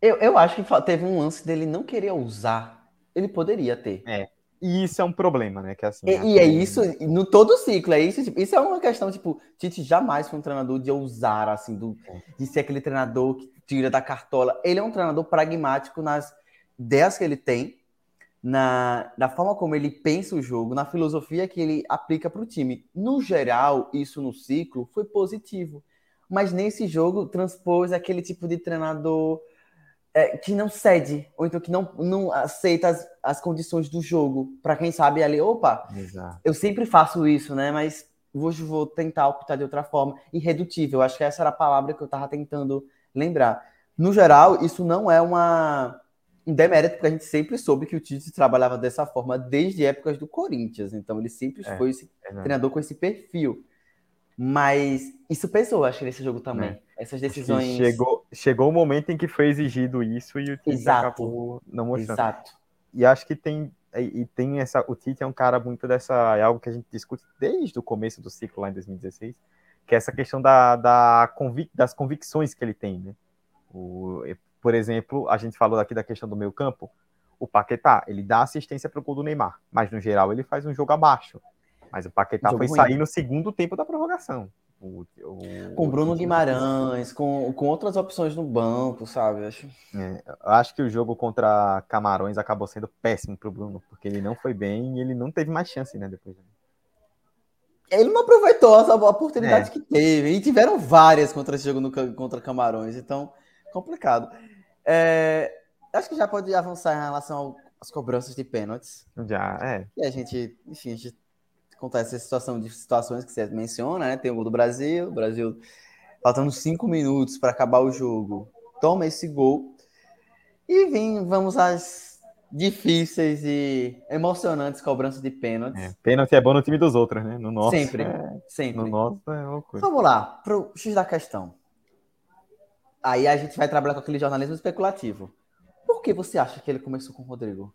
Eu, eu acho que teve um lance dele não querer usar. Ele poderia ter. É. E isso é um problema, né? Que assim, e, e é isso, no todo ciclo, é isso. Tipo, isso é uma questão, tipo, Tite jamais foi um treinador de ousar, assim, do, é. de ser aquele treinador que tira da cartola. Ele é um treinador pragmático nas ideias que ele tem na, na forma como ele pensa o jogo, na filosofia que ele aplica para o time. No geral, isso no ciclo foi positivo. Mas nesse jogo transpôs aquele tipo de treinador é, que não cede, ou então que não, não aceita as, as condições do jogo. Para quem sabe ali, opa, Exato. eu sempre faço isso, né? Mas hoje vou tentar optar de outra forma. Irredutível, acho que essa era a palavra que eu estava tentando lembrar. No geral, isso não é uma um demérito, porque a gente sempre soube que o Tite trabalhava dessa forma desde épocas do Corinthians. Então ele sempre é, foi esse é treinador com esse perfil. Mas isso pesou, acho, nesse jogo também. É. Essas decisões. Chegou, chegou o momento em que foi exigido isso e o Tite Exato. acabou não mostrando. Exato. E acho que tem e, tem essa. O Tite é um cara muito dessa. É algo que a gente discute desde o começo do ciclo lá em 2016, que é essa questão da, da convic, das convicções que ele tem, né? O, por exemplo, a gente falou aqui da questão do meio campo. O Paquetá, ele dá assistência para o gol do Neymar, mas no geral ele faz um jogo abaixo. Mas o Paquetá foi ruim. sair no segundo tempo da prorrogação. O, o, com Bruno Guimarães, com, com outras opções no banco, sabe? Acho... É, acho que o jogo contra Camarões acabou sendo péssimo para o Bruno, porque ele não foi bem e ele não teve mais chance, né? Depois. Ele não aproveitou a oportunidade é. que teve. E tiveram várias contra esse jogo no, contra Camarões, então complicado. É, acho que já pode avançar em relação às cobranças de pênaltis. Já, é. E a gente, enfim, a gente acontece essa situação de situações que você menciona, né? Tem o gol do Brasil, o Brasil faltando cinco minutos para acabar o jogo, toma esse gol e vem, vamos às difíceis e emocionantes cobranças de pênaltis. É, pênalti é bom no time dos outros, né? No nosso. Sempre, é, sempre. No nosso é loucura. Vamos lá, pro X da questão. Aí a gente vai trabalhar com aquele jornalismo especulativo. Por que você acha que ele começou com o Rodrigo?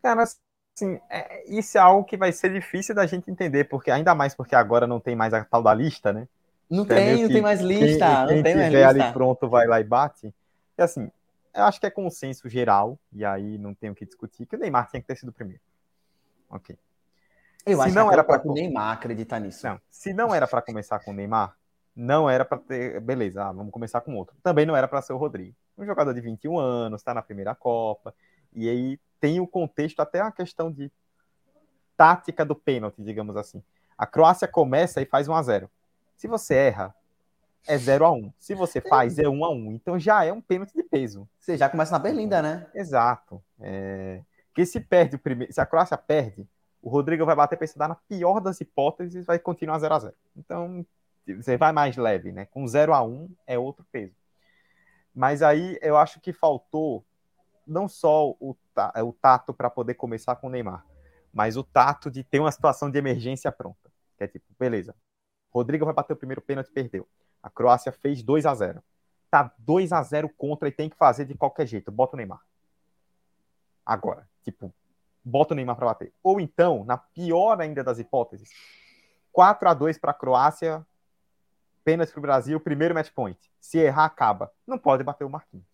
Cara, assim, é, isso é algo que vai ser difícil da gente entender, porque ainda mais porque agora não tem mais a tal da lista, né? Não então, tem, não tem mais lista. Quem, não quem tem mais lista. ali pronto vai lá e bate. E assim, eu acho que é consenso geral, e aí não tem o que discutir, que o Neymar tinha que ter sido o primeiro. Ok. Eu se acho não que era para o Neymar acreditar nisso. Não, se não era para começar com o Neymar, não era para ter. Beleza, ah, vamos começar com outro. Também não era para ser o Rodrigo. Um jogador de 21 anos, está na primeira Copa, e aí tem o contexto, até a questão de tática do pênalti, digamos assim. A Croácia começa e faz 1 a 0 Se você erra, é 0 a 1 Se você faz, é 1 a 1 Então já é um pênalti de peso. Você já começa na berlinda, né? Exato. É... Porque se perde o primeiro. Se a Croácia perde, o Rodrigo vai bater para estudar na pior das hipóteses e vai continuar 0 a 0 Então, você vai mais leve, né? Com 0 a 1 é outro peso. Mas aí eu acho que faltou não só o, o tato para poder começar com o Neymar, mas o tato de ter uma situação de emergência pronta. Que é tipo, beleza. Rodrigo vai bater o primeiro pênalti perdeu. A Croácia fez 2 a 0 Tá 2 a 0 contra e tem que fazer de qualquer jeito. Bota o Neymar. Agora, tipo, bota o Neymar para bater. Ou então, na pior ainda das hipóteses, 4 a 2 para a Croácia, pênalti para o Brasil, primeiro match point. Se errar, acaba. Não pode bater o Marquinhos.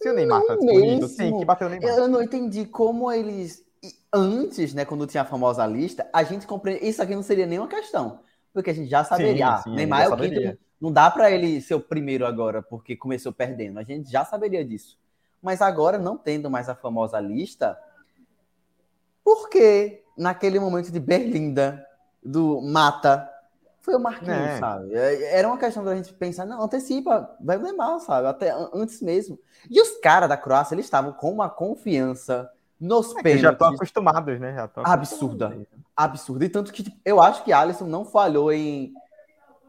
Se o Neymar está disponível, tem que bater o Neymar. Eu não entendi como eles. Antes, né, quando tinha a famosa lista, a gente compreende. Isso aqui não seria nenhuma questão. Porque a gente já saberia. Sim, sim, Neymar é o quinto. Não dá para ele ser o primeiro agora, porque começou perdendo. A gente já saberia disso. Mas agora, não tendo mais a famosa lista, por que naquele momento de Berlinda, do Mata, foi o Marquinhos, é. sabe? É, era uma questão da gente pensar, não, antecipa, vai Neymar, sabe? Até antes mesmo. E os caras da Croácia, eles estavam com uma confiança nos é pênaltis. Já estão acostumados, né? Já absurda. Absurda. E tanto que tipo, eu acho que Alisson não falhou em.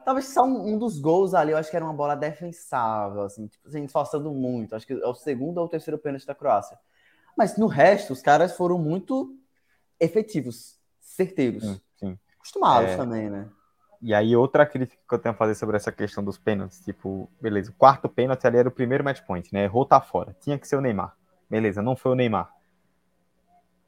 Talvez só um, um, dos gols ali, eu acho que era uma bola defensável, assim, tipo, assim, esforçando muito. Acho que é o segundo ou o terceiro pênalti da Croácia. Mas no resto, os caras foram muito efetivos, certeiros. Sim, sim. Acostumados é... também, né? E aí, outra crítica que eu tenho a fazer sobre essa questão dos pênaltis, tipo, beleza, o quarto pênalti ali era o primeiro match point, né? Errou, tá fora. Tinha que ser o Neymar. Beleza, não foi o Neymar.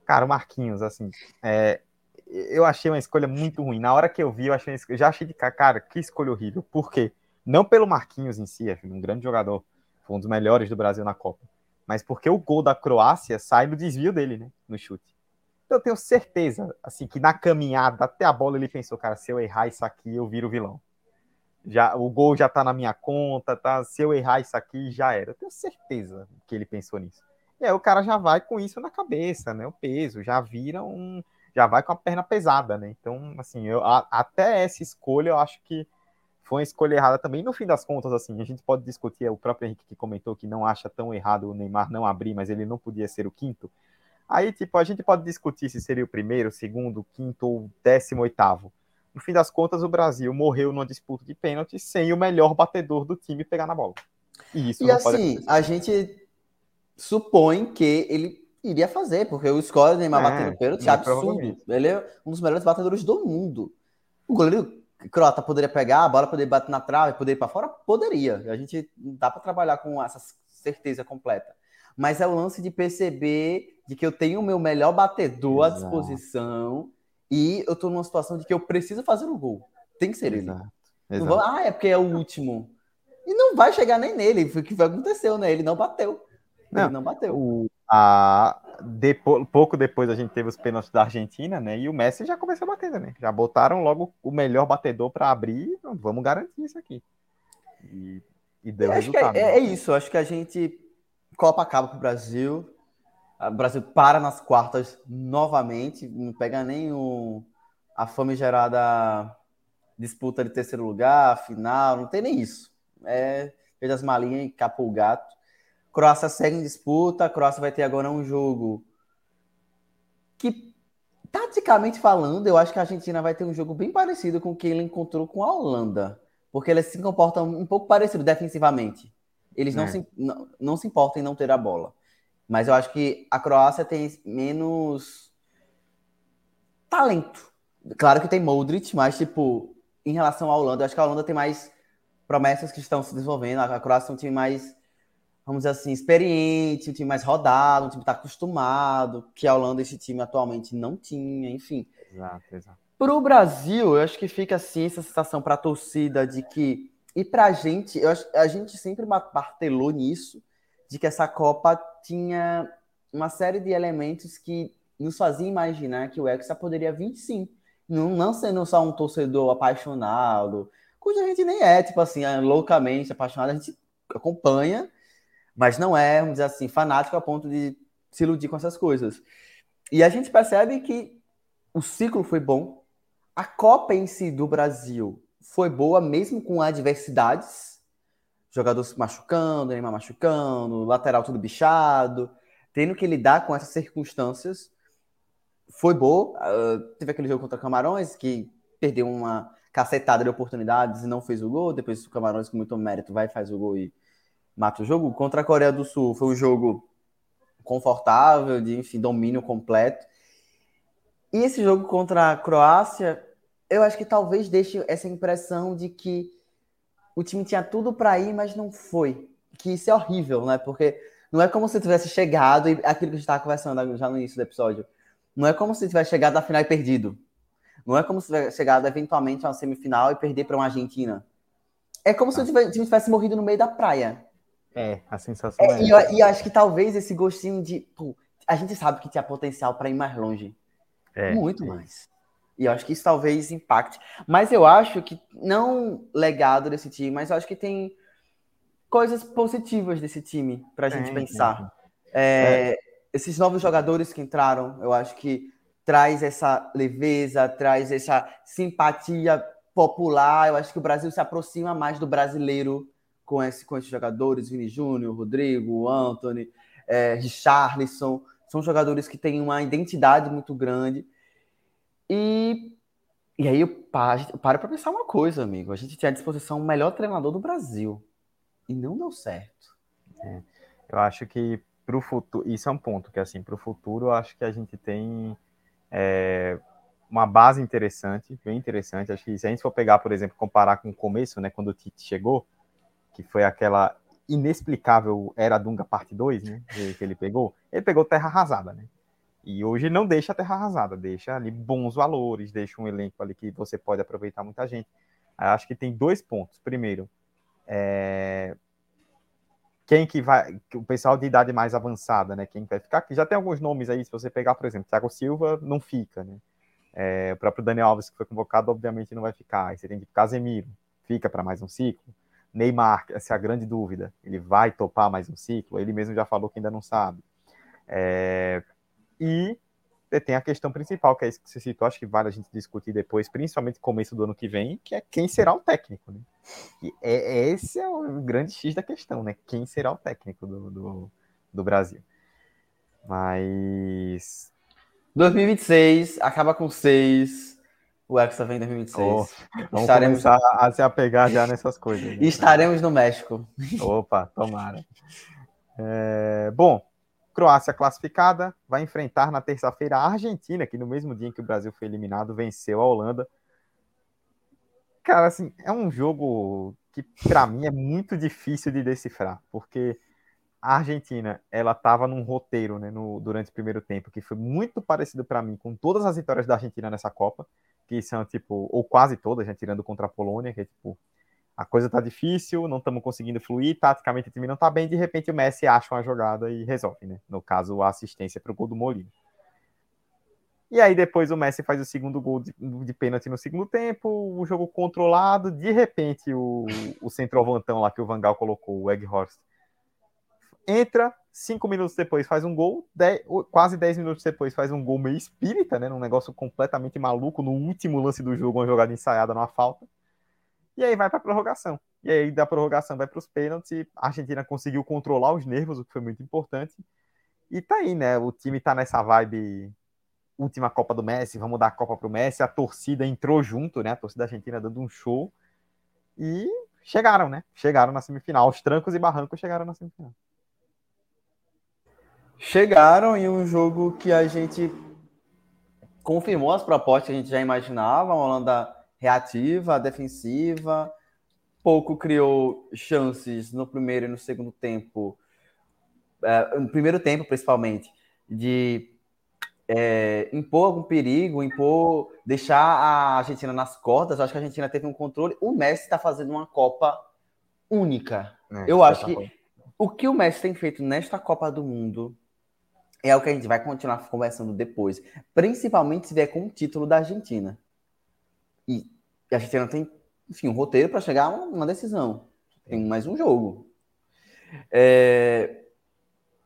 Cara, o Marquinhos, assim, é, eu achei uma escolha muito ruim. Na hora que eu vi, eu, achei, eu já achei de cara, que escolha horrível. Por quê? Não pelo Marquinhos em si, é um grande jogador, foi um dos melhores do Brasil na Copa, mas porque o gol da Croácia sai no desvio dele, né? No chute. Então eu tenho certeza, assim, que na caminhada até a bola ele pensou, cara, se eu errar isso aqui, eu viro vilão. Já, o gol já tá na minha conta, tá? Se eu errar isso aqui, já era. Eu tenho certeza que ele pensou nisso. E aí o cara já vai com isso na cabeça, né? O peso, já vira um. Já vai com a perna pesada, né? Então, assim, eu, a, até essa escolha eu acho que foi uma escolha errada também. No fim das contas, assim, a gente pode discutir, o próprio Henrique que comentou que não acha tão errado o Neymar não abrir, mas ele não podia ser o quinto. Aí, tipo, a gente pode discutir se seria o primeiro, o segundo, o quinto ou décimo oitavo. No fim das contas, o Brasil morreu numa disputa de pênalti sem o melhor batedor do time pegar na bola. E isso e assim, a gente supõe que ele iria fazer, porque o score Neymar é, batendo pênalti é absurdo. Ele é um dos melhores batedores do mundo. O goleiro croata poderia pegar, a bola poderia bater na trave, poderia ir para fora? Poderia. A gente não dá para trabalhar com essa certeza completa. Mas é o lance de perceber de que eu tenho o meu melhor batedor Exato. à disposição e eu tô numa situação de que eu preciso fazer o um gol. Tem que ser Exato. ele. Exato. Vou, ah, é porque é o último. E não vai chegar nem nele, foi o que aconteceu, né? Ele não bateu. Não, ele não bateu. O, a, depois, pouco depois a gente teve os pênaltis da Argentina, né? E o Messi já começou a bater também. Já botaram logo o melhor batedor para abrir. Vamos garantir isso aqui. E, e deu acho resultado. É, né? é, isso. Acho que a gente Copa acaba para o Brasil. O Brasil para nas quartas novamente. Não pega nem o, a famigerada disputa de terceiro lugar, final. Não tem nem isso. É fez as malinhas e capou o gato. Croácia segue em disputa. A Croácia vai ter agora um jogo que, taticamente falando, eu acho que a Argentina vai ter um jogo bem parecido com o que ele encontrou com a Holanda. Porque eles se comportam um pouco parecido defensivamente. Eles não, é. se, não, não se importam em não ter a bola. Mas eu acho que a Croácia tem menos talento. Claro que tem Modric, mas, tipo, em relação à Holanda, eu acho que a Holanda tem mais promessas que estão se desenvolvendo. A Croácia é um time mais vamos dizer assim, experiente, um time mais rodado, um time que está acostumado, que a Holanda esse time atualmente não tinha, enfim. Exato, exato. Para o Brasil, eu acho que fica assim essa sensação para a torcida de que. E para a gente, eu a gente sempre martelou nisso, de que essa Copa tinha uma série de elementos que nos fazia imaginar que o Hexa poderia vir sim. Não, não sendo só um torcedor apaixonado, cuja a gente nem é, tipo assim, é loucamente apaixonado, a gente acompanha, mas não é, vamos dizer assim, fanático a ponto de se iludir com essas coisas. E a gente percebe que o ciclo foi bom, a Copa em si do Brasil foi boa, mesmo com adversidades, jogadores se machucando, Neymar machucando, lateral tudo bichado, tendo que lidar com essas circunstâncias. Foi boa. Uh, teve aquele jogo contra Camarões que perdeu uma cacetada de oportunidades e não fez o gol. Depois o Camarões, com muito mérito, vai faz o gol e mata o jogo. Contra a Coreia do Sul foi um jogo confortável, de enfim, domínio completo. E esse jogo contra a Croácia, eu acho que talvez deixe essa impressão de que o time tinha tudo para ir, mas não foi. Que isso é horrível, né? Porque não é como se tivesse chegado e aquilo que a gente estava conversando já no início do episódio. Não é como se tivesse chegado à final e perdido. Não é como se tivesse chegado eventualmente a uma semifinal e perder para uma Argentina. É como se o time tivesse morrido no meio da praia. É, a sensação é. é e, eu, e eu acho que talvez esse gostinho de. Pô, a gente sabe que tinha potencial para ir mais longe. É, Muito é. mais. E eu acho que isso talvez impacte. Mas eu acho que, não legado desse time, mas eu acho que tem coisas positivas desse time para a gente pensar. É, é, esses novos jogadores que entraram, eu acho que traz essa leveza, traz essa simpatia popular. Eu acho que o Brasil se aproxima mais do brasileiro com, esse, com esses jogadores, Vini Júnior, Rodrigo, Anthony, é, Richarlison, são jogadores que têm uma identidade muito grande. E, e aí eu paro para pensar uma coisa, amigo. A gente tinha à disposição o melhor treinador do Brasil. E não deu certo. É, eu acho que para o futuro, isso é um ponto que assim, para o futuro, eu acho que a gente tem é, uma base interessante, bem interessante. Acho que se a gente for pegar, por exemplo, comparar com o começo, né, quando o Tite chegou, que foi aquela inexplicável Era Dunga parte 2, né? Que ele pegou. Ele pegou terra arrasada, né? E hoje não deixa terra arrasada, deixa ali bons valores, deixa um elenco ali que você pode aproveitar muita gente. Acho que tem dois pontos. Primeiro, é... quem que vai, o pessoal de idade mais avançada, né? Quem vai ficar? Já tem alguns nomes aí, se você pegar, por exemplo, Thiago Silva, não fica, né? É... o próprio Daniel Alves, que foi convocado, obviamente não vai ficar. Aí você tem que Casemiro, fica para mais um ciclo. Neymar, essa é a grande dúvida. Ele vai topar mais um ciclo? Ele mesmo já falou que ainda não sabe. É... E tem a questão principal, que é isso que você citou, acho que vale a gente discutir depois, principalmente no começo do ano que vem, que é quem será o técnico. Né? E é, é, esse é o grande X da questão, né? Quem será o técnico do, do, do Brasil. Mas. 2026, acaba com 6 o Hexa vem em 2026. Oh, vamos Estaremos... começar a se apegar já nessas coisas. Né? Estaremos no México. Opa, tomara. É, bom, Croácia classificada vai enfrentar na terça-feira a Argentina, que no mesmo dia em que o Brasil foi eliminado, venceu a Holanda. Cara, assim, é um jogo que para mim é muito difícil de decifrar, porque a Argentina, ela estava num roteiro, né, no, durante o primeiro tempo, que foi muito parecido para mim com todas as vitórias da Argentina nessa Copa, que são, tipo, ou quase todas, já tirando contra a Polônia, que é, tipo, a coisa tá difícil, não estamos conseguindo fluir, taticamente o time não tá bem, de repente o Messi acha uma jogada e resolve, né? No caso, a assistência para o gol do Molino. E aí depois o Messi faz o segundo gol de, de pênalti no segundo tempo, o jogo controlado, de repente o, o centroavantão lá que o Vangal colocou, o Egghorst, entra, cinco minutos depois faz um gol, dez, quase dez minutos depois faz um gol meio espírita, né? Num negócio completamente maluco, no último lance do jogo, uma jogada ensaiada numa falta. E aí vai para prorrogação. E aí da prorrogação vai para os pênaltis. A Argentina conseguiu controlar os nervos, o que foi muito importante. E tá aí, né? O time tá nessa vibe última Copa do Messi, vamos dar a Copa pro Messi. A torcida entrou junto, né? A torcida argentina dando um show. E chegaram, né? Chegaram na semifinal. Os trancos e barrancos chegaram na semifinal. Chegaram em um jogo que a gente confirmou as propostas que a gente já imaginava. Uma Holanda reativa, defensiva, pouco criou chances no primeiro e no segundo tempo, é, no primeiro tempo principalmente, de é, impor algum perigo, impor, deixar a Argentina nas cordas. Eu acho que a Argentina teve um controle. O Messi está fazendo uma Copa única. É, Eu acho que bom. o que o Messi tem feito nesta Copa do Mundo é o que a gente vai continuar conversando depois, principalmente se vier com o título da Argentina. E a Argentina tem, enfim, um roteiro para chegar a uma decisão. Tem mais um jogo. É...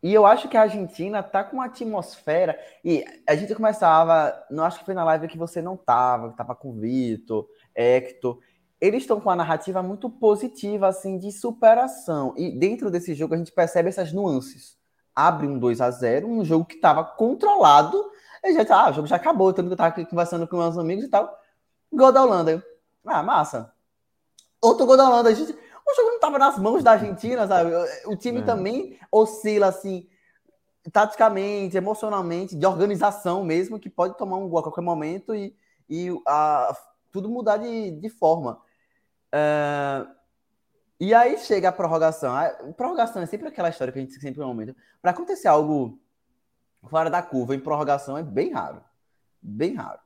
E eu acho que a Argentina tá com uma atmosfera. E a gente começava. Não acho que foi na live que você não tava, que tava com o Vitor, Hector. Eles estão com uma narrativa muito positiva, assim, de superação. E dentro desse jogo a gente percebe essas nuances. Abre um 2 a 0 um jogo que estava controlado. E já tá, ah, o jogo já acabou, tanto que eu tava conversando com meus amigos e tal. Gol da Holanda. Ah, massa. Outro gol da Holanda. A gente, o jogo não estava nas mãos da Argentina, sabe? O time é. também oscila assim, taticamente, emocionalmente, de organização mesmo, que pode tomar um gol a qualquer momento e, e a, tudo mudar de, de forma. Uh, e aí chega a prorrogação. A prorrogação é sempre aquela história que a gente sempre comenta. Para acontecer algo fora da curva em prorrogação é bem raro. Bem raro.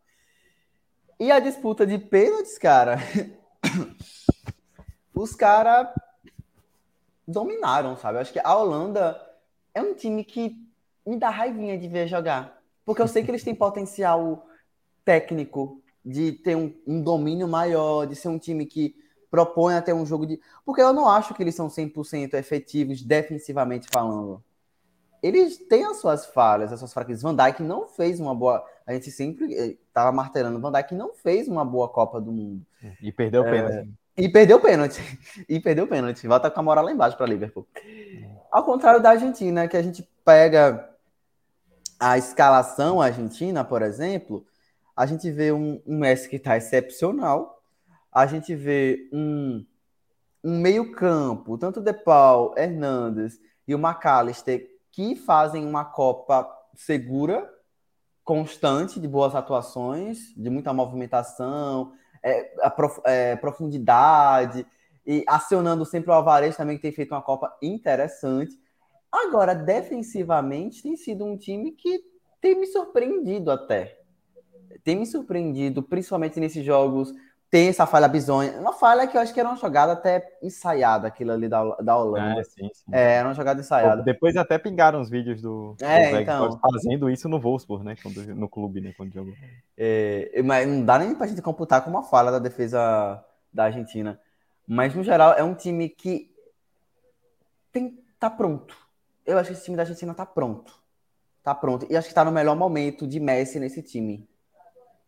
E a disputa de pênaltis, cara, os caras dominaram, sabe? Eu acho que a Holanda é um time que me dá raivinha de ver jogar. Porque eu sei que eles têm potencial técnico de ter um, um domínio maior, de ser um time que propõe até um jogo de. Porque eu não acho que eles são 100% efetivos defensivamente falando eles têm as suas falhas, as suas fraquezas. Van Dijk não fez uma boa. A gente sempre estava eh, martelando. Van Dijk não fez uma boa Copa do Mundo. E perdeu o é... pênalti. E perdeu o pênalti. E perdeu o pênalti. Volta com a moral lá embaixo para Liverpool. Ao contrário da Argentina, que a gente pega a escalação argentina, por exemplo, a gente vê um, um Messi que está excepcional. A gente vê um, um meio-campo, tanto De Paul, Hernandes e o McAllister que fazem uma Copa segura, constante, de boas atuações, de muita movimentação, é, prof, é, profundidade, e acionando sempre o Alvarez também, que tem feito uma Copa interessante. Agora, defensivamente, tem sido um time que tem me surpreendido até. Tem me surpreendido, principalmente nesses jogos tem essa falha bizonha. Uma falha que eu acho que era uma jogada até ensaiada, aquilo ali da, da Holanda. É, sim, sim. é era uma jogada ensaiada. Depois até pingaram os vídeos do, é, do então... fazendo isso no Wolfsburg, né? Quando, no clube, né? Quando jogou. É, mas não dá nem pra gente computar como uma falha da defesa da Argentina. Mas, no geral, é um time que tem, tá pronto. Eu acho que esse time da Argentina tá pronto. Tá pronto. E acho que tá no melhor momento de Messi nesse time.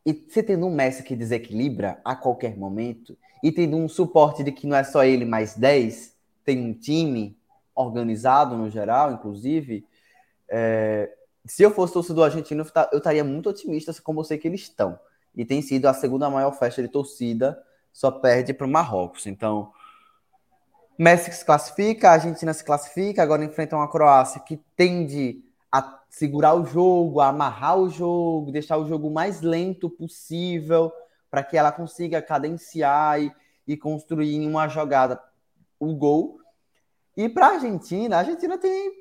E você tendo um Messi que desequilibra a qualquer momento, e tendo um suporte de que não é só ele mais 10, tem um time organizado no geral, inclusive, é, se eu fosse torcedor argentino, eu estaria muito otimista, como eu sei que eles estão. E tem sido a segunda maior festa de torcida, só perde para o Marrocos. Então, Messi se classifica, a Argentina se classifica, agora enfrenta uma Croácia que tende a segurar o jogo, a amarrar o jogo, deixar o jogo mais lento possível, para que ela consiga cadenciar e, e construir em uma jogada o gol. E para a Argentina, a Argentina tem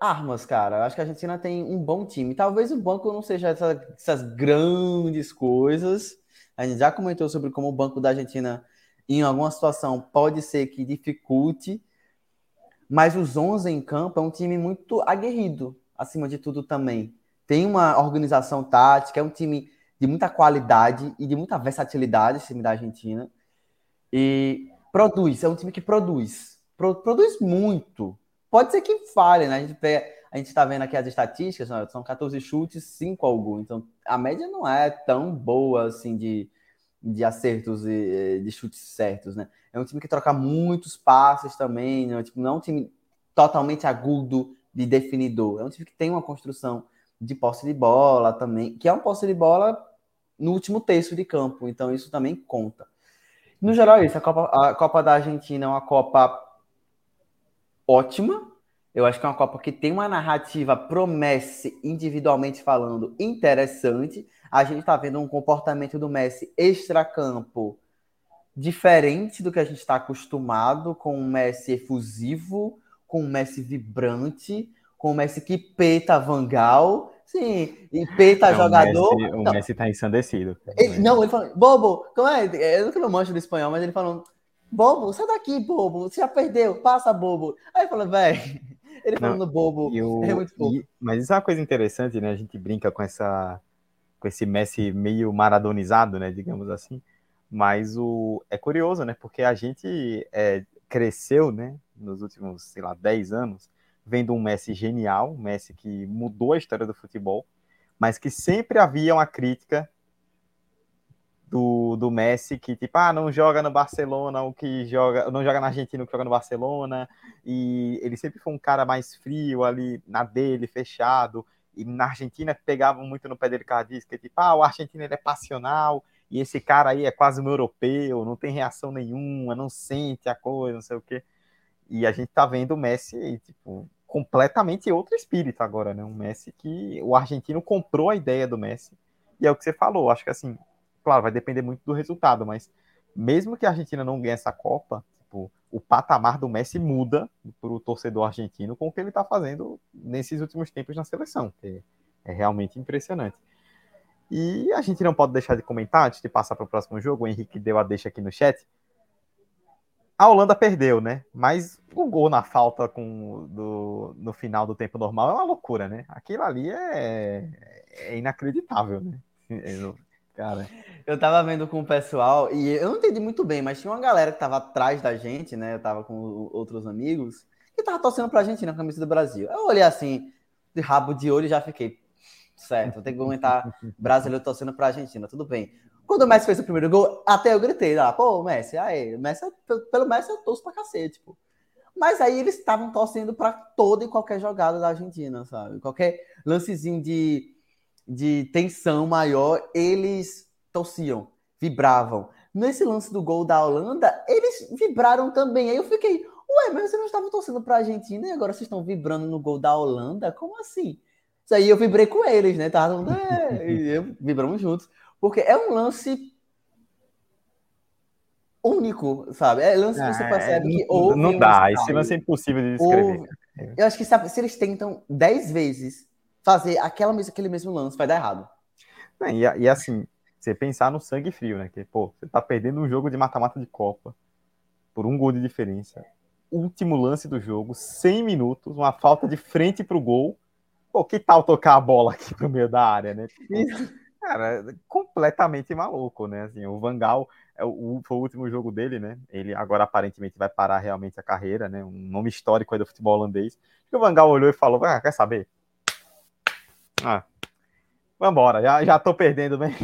armas, cara. Acho que a Argentina tem um bom time. Talvez o banco não seja essa, essas grandes coisas. A gente já comentou sobre como o banco da Argentina, em alguma situação, pode ser que dificulte. Mas os 11 em campo é um time muito aguerrido, acima de tudo também. Tem uma organização tática, é um time de muita qualidade e de muita versatilidade, esse time da Argentina. E produz, é um time que produz. Pro, produz muito. Pode ser que falhe, né? A gente, a gente tá vendo aqui as estatísticas, né? são 14 chutes, 5 ao gol. Então, a média não é tão boa, assim, de, de acertos e de chutes certos, né? É um time que troca muitos passes também, né? tipo, não é um time totalmente agudo de definidor. É um time que tem uma construção de posse de bola também, que é um posse de bola no último terço de campo. Então, isso também conta. No geral, é isso. A Copa, a Copa da Argentina é uma Copa ótima. Eu acho que é uma Copa que tem uma narrativa promesse, individualmente falando, interessante. A gente está vendo um comportamento do Messi extracampo diferente do que a gente está acostumado, com um Messi efusivo, com um Messi vibrante, com um Messi que peita Vangal. Sim, e peita jogador. O Messi, o Messi tá ensandecido. Ele, não, ele falou, Bobo, como é? Eu não manjo do espanhol, mas ele falou, Bobo, sai daqui, bobo. Você já perdeu, passa, bobo. Aí fala, velho. Ele falando bobo. O, é muito e, mas isso é uma coisa interessante, né? A gente brinca com essa com esse Messi meio maradonizado, né? Digamos assim. Mas o é curioso, né? Porque a gente é, cresceu, né? Nos últimos, sei lá, 10 anos, vendo um Messi genial, um Messi que mudou a história do futebol, mas que sempre havia uma crítica do, do Messi que tipo, ah, não joga no Barcelona, o que joga, não joga na Argentina, o que joga no Barcelona, e ele sempre foi um cara mais frio ali na dele, fechado, e na Argentina pegavam muito no pé dele cara disse que tipo, ah, o argentino ele é passional, e esse cara aí é quase um europeu, não tem reação nenhuma, não sente a coisa, não sei o quê. E a gente tá vendo o Messi, tipo, completamente outro espírito agora, né? Um Messi que o argentino comprou a ideia do Messi. E é o que você falou, acho que assim, Claro, vai depender muito do resultado, mas mesmo que a Argentina não ganhe essa Copa, tipo, o patamar do Messi muda para o torcedor argentino com o que ele está fazendo nesses últimos tempos na seleção, que é realmente impressionante. E a gente não pode deixar de comentar, antes de passar para o próximo jogo, o Henrique deu a deixa aqui no chat. A Holanda perdeu, né? Mas o gol na falta com, do, no final do tempo normal é uma loucura, né? Aquilo ali é, é inacreditável, né? Cara. Eu tava vendo com o pessoal e eu não entendi muito bem, mas tinha uma galera que tava atrás da gente, né? Eu tava com outros amigos que tava torcendo pra gente na camisa do Brasil. Eu olhei assim, de rabo de olho e já fiquei, certo, tem que comentar brasileiro torcendo pra Argentina, tudo bem. Quando o Messi fez o primeiro gol, até eu gritei lá, pô, Messi, aí, Messi, pelo Messi eu torço pra cacete, pô. Mas aí eles estavam torcendo para toda e qualquer jogada da Argentina, sabe? Qualquer lancezinho de de tensão maior, eles torciam, vibravam. Nesse lance do gol da Holanda, eles vibraram também. Aí eu fiquei, ué, mas vocês não estavam torcendo para a Argentina e agora vocês estão vibrando no gol da Holanda? Como assim? Isso aí eu vibrei com eles, né? Tava, é, e eu, vibramos juntos. Porque é um lance único, sabe? É lance que você é, percebe é, que houve. Não dá, esse lance é impossível de descrever. Houve... Eu acho que sabe, se eles tentam 10 vezes fazer aquela, aquele mesmo lance, vai dar errado. É, e, e, assim, você pensar no sangue frio, né? Que, pô, você tá perdendo um jogo de mata-mata de Copa por um gol de diferença. Último lance do jogo, 100 minutos, uma falta de frente pro gol. Pô, que tal tocar a bola aqui pro meio da área, né? Cara, completamente maluco, né? Assim, o Vangal é o, foi o último jogo dele, né? Ele agora aparentemente vai parar realmente a carreira, né? Um nome histórico aí do futebol holandês. E o Vangal olhou e falou: ah, quer saber? Ah, vambora, já, já tô perdendo bem.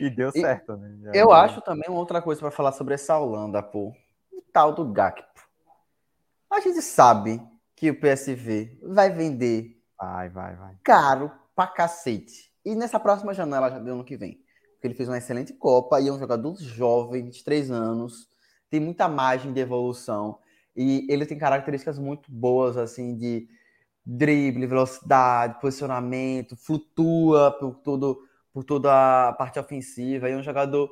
E deu certo, né? Já eu acho também uma outra coisa para falar sobre essa Holanda, pô. O tal do Gakpo. A gente sabe que o PSV vai vender. Vai, vai, vai. Caro pra cacete. E nessa próxima janela já do ano que vem. Porque ele fez uma excelente Copa e é um jogador jovem, 23 anos, tem muita margem de evolução. E ele tem características muito boas, assim, de drible, velocidade, posicionamento, flutua por, todo, por toda a parte ofensiva. E é um jogador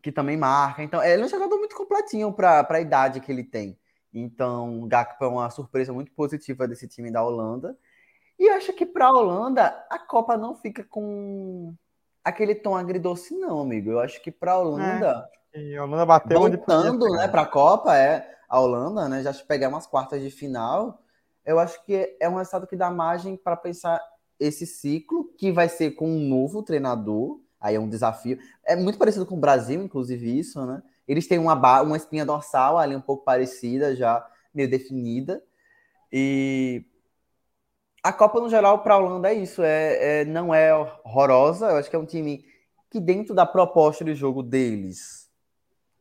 que também marca. Então, ele é um jogador muito completinho para a idade que ele tem. Então, o Gakpo é uma surpresa muito positiva desse time da Holanda. E acho que para a Holanda a Copa não fica com aquele tom agridoce, não, amigo. Eu acho que para a Holanda. É. E a Holanda bateu voltando, né, para a Copa, é a Holanda, né? Já pegar umas quartas de final. Eu acho que é um resultado que dá margem para pensar esse ciclo, que vai ser com um novo treinador. Aí é um desafio. É muito parecido com o Brasil, inclusive, isso, né? Eles têm uma, uma espinha dorsal ali um pouco parecida, já meio definida. E a Copa, no geral, para a Holanda é isso. É, é, não é horrorosa. Eu acho que é um time que, dentro da proposta de jogo deles,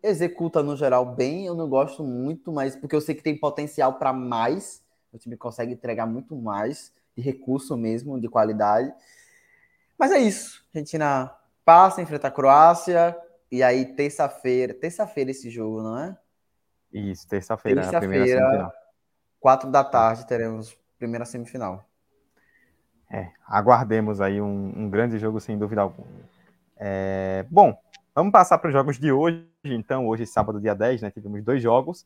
executa, no geral, bem. Eu não gosto muito, mas porque eu sei que tem potencial para mais. O time consegue entregar muito mais de recurso mesmo, de qualidade. Mas é isso. A Argentina passa, enfrenta a Croácia. E aí, terça-feira. Terça-feira esse jogo, não é? Isso, terça-feira. Terça-feira, quatro da tarde, teremos primeira semifinal. É, aguardemos aí um, um, grande jogo, sem dúvida alguma. É, bom, vamos passar para os jogos de hoje. Então, hoje, sábado, dia 10, né, tivemos dois jogos.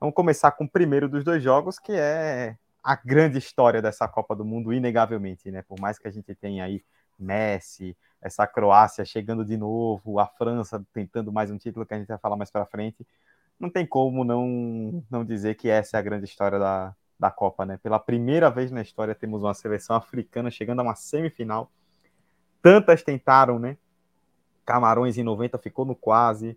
Vamos começar com o primeiro dos dois jogos, que é a grande história dessa Copa do Mundo, inegavelmente, né? Por mais que a gente tenha aí Messi, essa Croácia chegando de novo, a França tentando mais um título que a gente vai falar mais para frente, não tem como não, não dizer que essa é a grande história da, da Copa, né? Pela primeira vez na história temos uma seleção africana chegando a uma semifinal. Tantas tentaram, né? Camarões em 90 ficou no quase.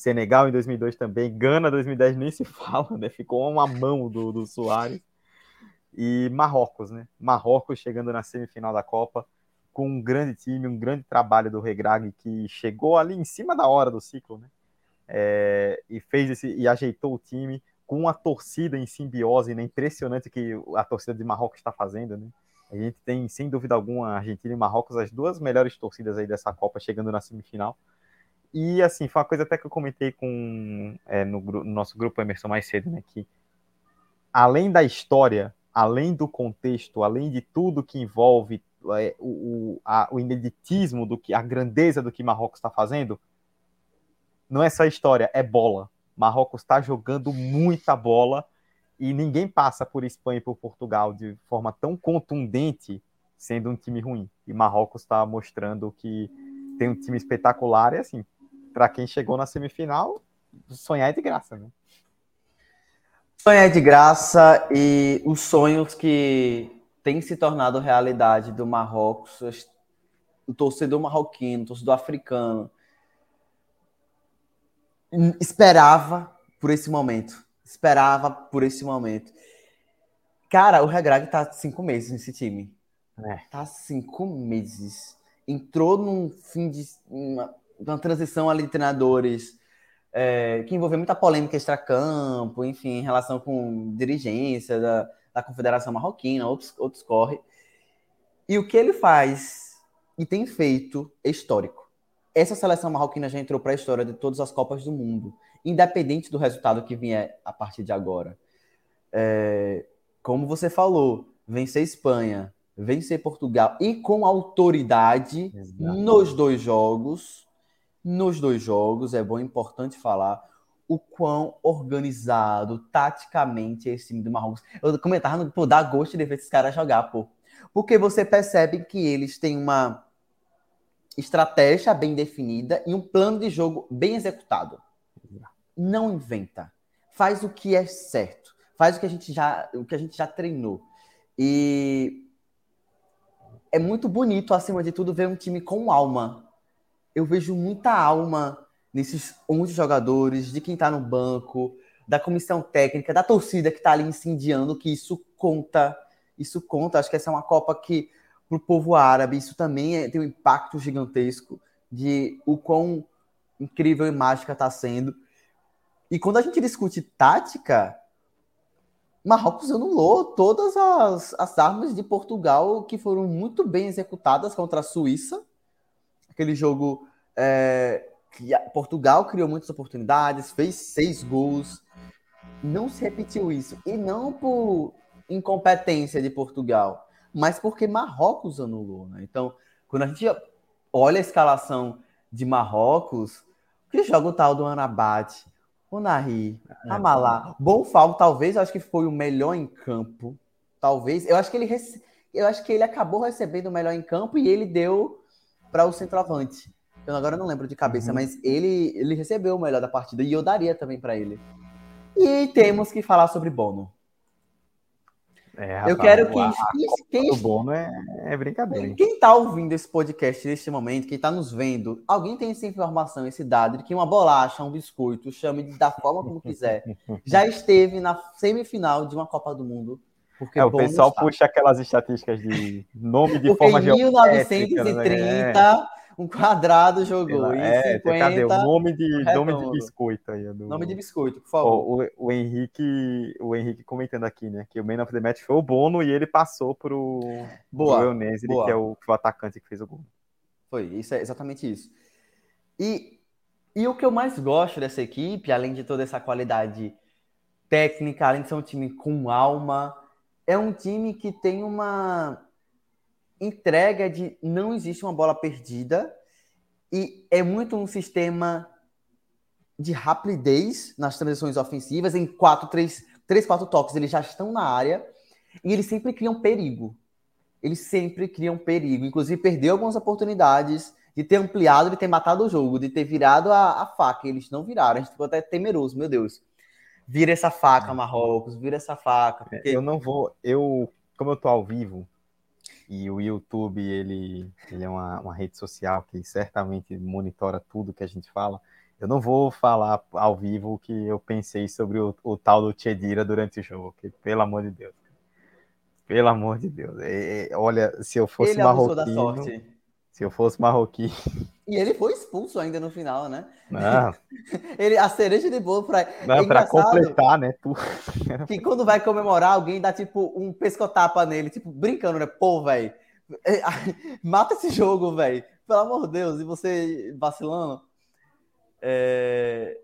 Senegal em 2002 também. Gana 2010 nem se fala, né? Ficou uma mão do, do Soares. E Marrocos, né? Marrocos chegando na semifinal da Copa com um grande time, um grande trabalho do Regrag que chegou ali em cima da hora do ciclo, né? É, e fez esse e ajeitou o time com a torcida em simbiose, né? Impressionante que a torcida de Marrocos está fazendo, né? A gente tem, sem dúvida alguma, Argentina e Marrocos, as duas melhores torcidas aí dessa Copa chegando na semifinal. E, assim, foi uma coisa até que eu comentei com é, no, no, nosso grupo Emerson mais cedo, né? Que além da história, além do contexto, além de tudo que envolve é, o, a, o ineditismo do que, a grandeza do que Marrocos está fazendo, não é só história, é bola Marrocos está jogando muita bola e ninguém passa por Espanha e por Portugal de forma tão contundente, sendo um time ruim. E Marrocos está mostrando que tem um time espetacular e assim, para quem chegou na semifinal, sonhar é de graça, né? Sonhar é de graça e os sonhos que têm se tornado realidade do Marrocos, o torcedor marroquino, o torcedor africano, esperava por esse momento. Esperava por esse momento. Cara, o Regrag tá cinco meses nesse time. É. Tá cinco meses. Entrou num fim de. uma, uma transição ali de treinadores é, que envolveu muita polêmica extracampo, enfim, em relação com dirigência da, da Confederação Marroquina, outros, outros corre. E o que ele faz e tem feito é histórico essa seleção marroquina já entrou para a história de todas as Copas do Mundo, independente do resultado que vier a partir de agora. É, como você falou, vencer Espanha, vencer Portugal e com autoridade Exato. nos dois jogos. Nos dois jogos, é bom importante falar o quão organizado, taticamente, é esse time do Marrocos. Eu comentava, pô, dá gosto de ver esses caras jogar, pô. Porque você percebe que eles têm uma estratégia bem definida e um plano de jogo bem executado. Não inventa. Faz o que é certo. Faz o que a gente já, o que a gente já treinou. E é muito bonito, acima de tudo, ver um time com alma. Eu vejo muita alma nesses 11 jogadores, de quem está no banco, da comissão técnica, da torcida que está ali incendiando, que isso conta. Isso conta. Acho que essa é uma Copa que para o povo árabe, isso também é, tem um impacto gigantesco de o quão incrível e mágica está sendo. E quando a gente discute tática, Marrocos anulou todas as, as armas de Portugal que foram muito bem executadas contra a Suíça. Aquele jogo é, que Portugal criou muitas oportunidades, fez seis gols. Não se repetiu isso. E não por incompetência de Portugal mas porque Marrocos anulou. Né? Então, quando a gente olha a escalação de Marrocos, que joga o tal do Anabat, Unai, Amalá. Bom Falco, talvez, eu acho que foi o melhor em campo. Talvez. Eu acho que ele rece... eu acho que ele acabou recebendo o melhor em campo e ele deu para o centroavante. Eu agora não lembro de cabeça, uhum. mas ele, ele recebeu o melhor da partida e eu daria também para ele. E temos que falar sobre Bono. É, rapaz, eu quero que. A, quem, o Bono é, é brincadeira. Quem está ouvindo esse podcast neste momento, quem está nos vendo, alguém tem essa informação, esse dado de que uma bolacha, um biscoito, chame da forma como quiser, já esteve na semifinal de uma Copa do Mundo. Porque é, o pessoal está. puxa aquelas estatísticas de nome de porque forma em 1930, né? um quadrado jogou. É, 50, cadê o nome de, nome de biscoito aí? Do... Nome de biscoito, por favor. O, o, o, Henrique, o Henrique comentando aqui, né? Que o Man of the Match foi o Bono e ele passou pro, boa, pro Eunese, que é o, o atacante que fez o gol. Foi, isso é exatamente isso. E, e o que eu mais gosto dessa equipe, além de toda essa qualidade técnica, além de ser um time com alma, é um time que tem uma entrega de não existe uma bola perdida e é muito um sistema de rapidez nas transições ofensivas, em quatro, três, três, quatro toques, eles já estão na área e eles sempre criam perigo. Eles sempre criam perigo. Inclusive, perdeu algumas oportunidades de ter ampliado, de ter matado o jogo, de ter virado a, a faca. Eles não viraram. A gente ficou até temeroso, meu Deus. Vira essa faca, Marrocos, vira essa faca. Porque... Eu não vou. Eu, como eu tô ao vivo, e o YouTube, ele, ele é uma, uma rede social que certamente monitora tudo que a gente fala. Eu não vou falar ao vivo o que eu pensei sobre o, o tal do Chedira durante o jogo, que, pelo amor de Deus. Pelo amor de Deus. É, é, olha, se eu fosse ele marroquino... Se eu fosse marroquino... E ele foi expulso ainda no final, né? Não. ele, a cereja de bolo para. Não, é para completar, né? Tu... que quando vai comemorar, alguém dá tipo um pescotapa nele, tipo, brincando, né? Pô, velho. É, mata esse jogo, velho. Pelo amor de Deus. E você vacilando. É...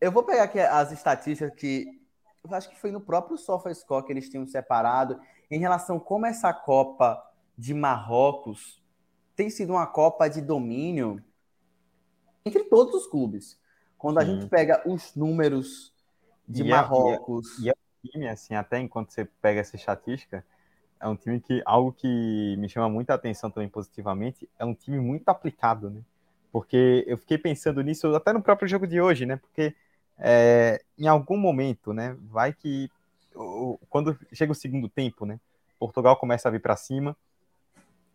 Eu vou pegar aqui as estatísticas que. Eu acho que foi no próprio SofaScore que eles tinham separado em relação a como essa Copa de Marrocos tem sido uma Copa de domínio entre todos os clubes. Quando a gente pega os números de e Marrocos. E, é, e, time, assim, até enquanto você pega essa estatística, é um time que algo que me chama muita atenção também positivamente é um time muito aplicado, né? Porque eu fiquei pensando nisso até no próprio jogo de hoje, né? Porque é, em algum momento, né? Vai que quando chega o segundo tempo, né? Portugal começa a vir para cima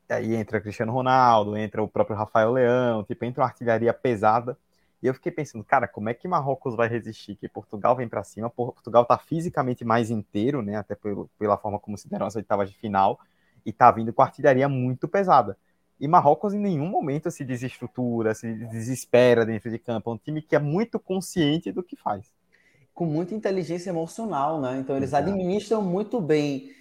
aí entra Cristiano Ronaldo, entra o próprio Rafael Leão, tipo, entra uma artilharia pesada. E eu fiquei pensando, cara, como é que Marrocos vai resistir? Que Portugal vem para cima, Portugal tá fisicamente mais inteiro, né? Até pelo, pela forma como se deram as oitavas de final, e tá vindo com artilharia muito pesada. E Marrocos em nenhum momento se desestrutura, se desespera dentro de campo. É um time que é muito consciente do que faz. Com muita inteligência emocional, né? Então eles Exato. administram muito bem.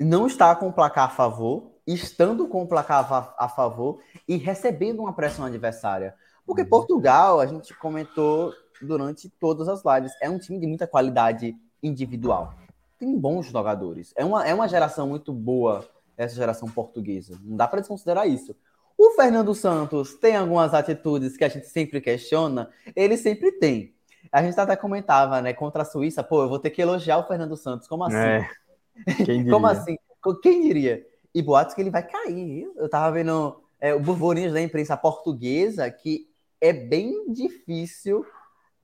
Não está com o placar a favor, estando com o placar a favor e recebendo uma pressão adversária. Porque uhum. Portugal, a gente comentou durante todas as lives, é um time de muita qualidade individual. Tem bons jogadores. É uma, é uma geração muito boa, essa geração portuguesa. Não dá para desconsiderar isso. O Fernando Santos tem algumas atitudes que a gente sempre questiona, ele sempre tem. A gente até comentava, né, contra a Suíça, pô, eu vou ter que elogiar o Fernando Santos. Como assim? É. Como assim? Quem diria? E boatos que ele vai cair. Eu tava vendo é, o burburinhos da imprensa portuguesa que é bem difícil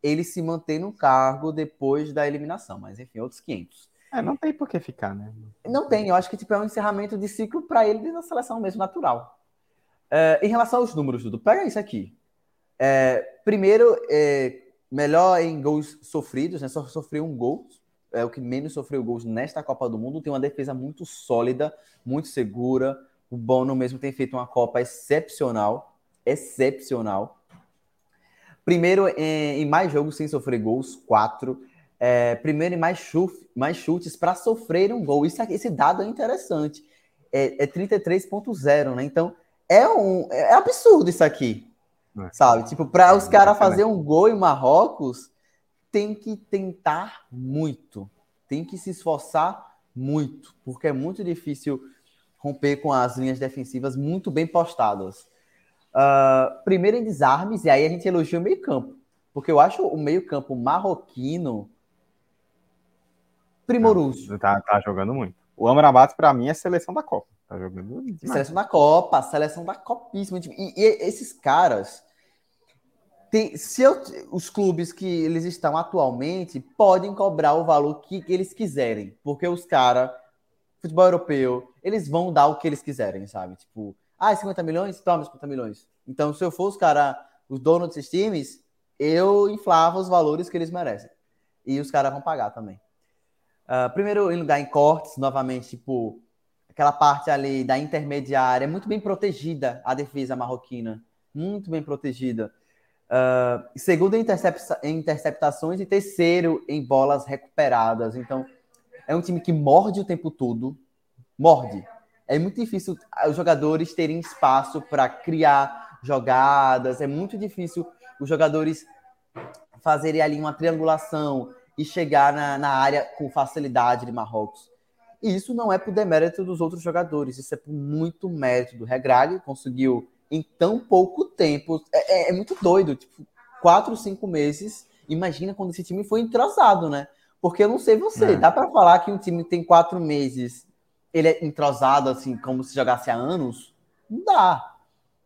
ele se manter no cargo depois da eliminação. Mas enfim, outros 500. É, não tem por que ficar, né? Não tem. Eu acho que tipo, é um encerramento de ciclo para ele na seleção mesmo, natural. É, em relação aos números, Dudu, pega isso aqui. É, primeiro, é, melhor em gols sofridos, né? Só sofreu um gol é o que menos sofreu gols nesta Copa do Mundo, tem uma defesa muito sólida, muito segura. O Bono mesmo tem feito uma Copa excepcional, excepcional. Primeiro em, mais jogos sem sofrer gols, quatro. É, primeiro em mais, chute, mais chutes para sofrer um gol. Isso, esse dado é interessante. É, é 33.0, né? Então é um é absurdo isso aqui, é. sabe? Tipo, para os caras fazer um gol em Marrocos tem que tentar muito, tem que se esforçar muito, porque é muito difícil romper com as linhas defensivas muito bem postadas. Uh, primeiro em desarmes, e aí a gente elogia o meio-campo, Porque eu acho o meio-campo marroquino primoroso. Tá, tá jogando muito. O Amrabat, para mim, é seleção da Copa. Tá jogando demais. Seleção da Copa, seleção da Copíssima. E, e esses caras. Tem, se eu, os clubes que eles estão atualmente podem cobrar o valor que eles quiserem, porque os caras, futebol europeu, eles vão dar o que eles quiserem, sabe? Tipo, ah, 50 milhões? Toma 50 milhões. Então, se eu for os caras, os donos desses times, eu inflava os valores que eles merecem. E os caras vão pagar também. Uh, primeiro, em lugar em cortes, novamente, tipo, aquela parte ali da intermediária, é muito bem protegida a defesa marroquina. Muito bem protegida. Uh, segundo em interceptações e terceiro em bolas recuperadas. Então, é um time que morde o tempo todo. Morde. É muito difícil os jogadores terem espaço para criar jogadas. É muito difícil os jogadores fazerem ali uma triangulação, e chegar na, na área com facilidade de Marrocos. E isso não é por demérito dos outros jogadores, isso é por muito mérito do Regrag, conseguiu em tão pouco tempo. É, é, é, muito doido, tipo, quatro, cinco meses. Imagina quando esse time foi entrosado, né? Porque eu não sei você, é. dá para falar que um time tem quatro meses, ele é entrosado assim, como se jogasse há anos? Não dá,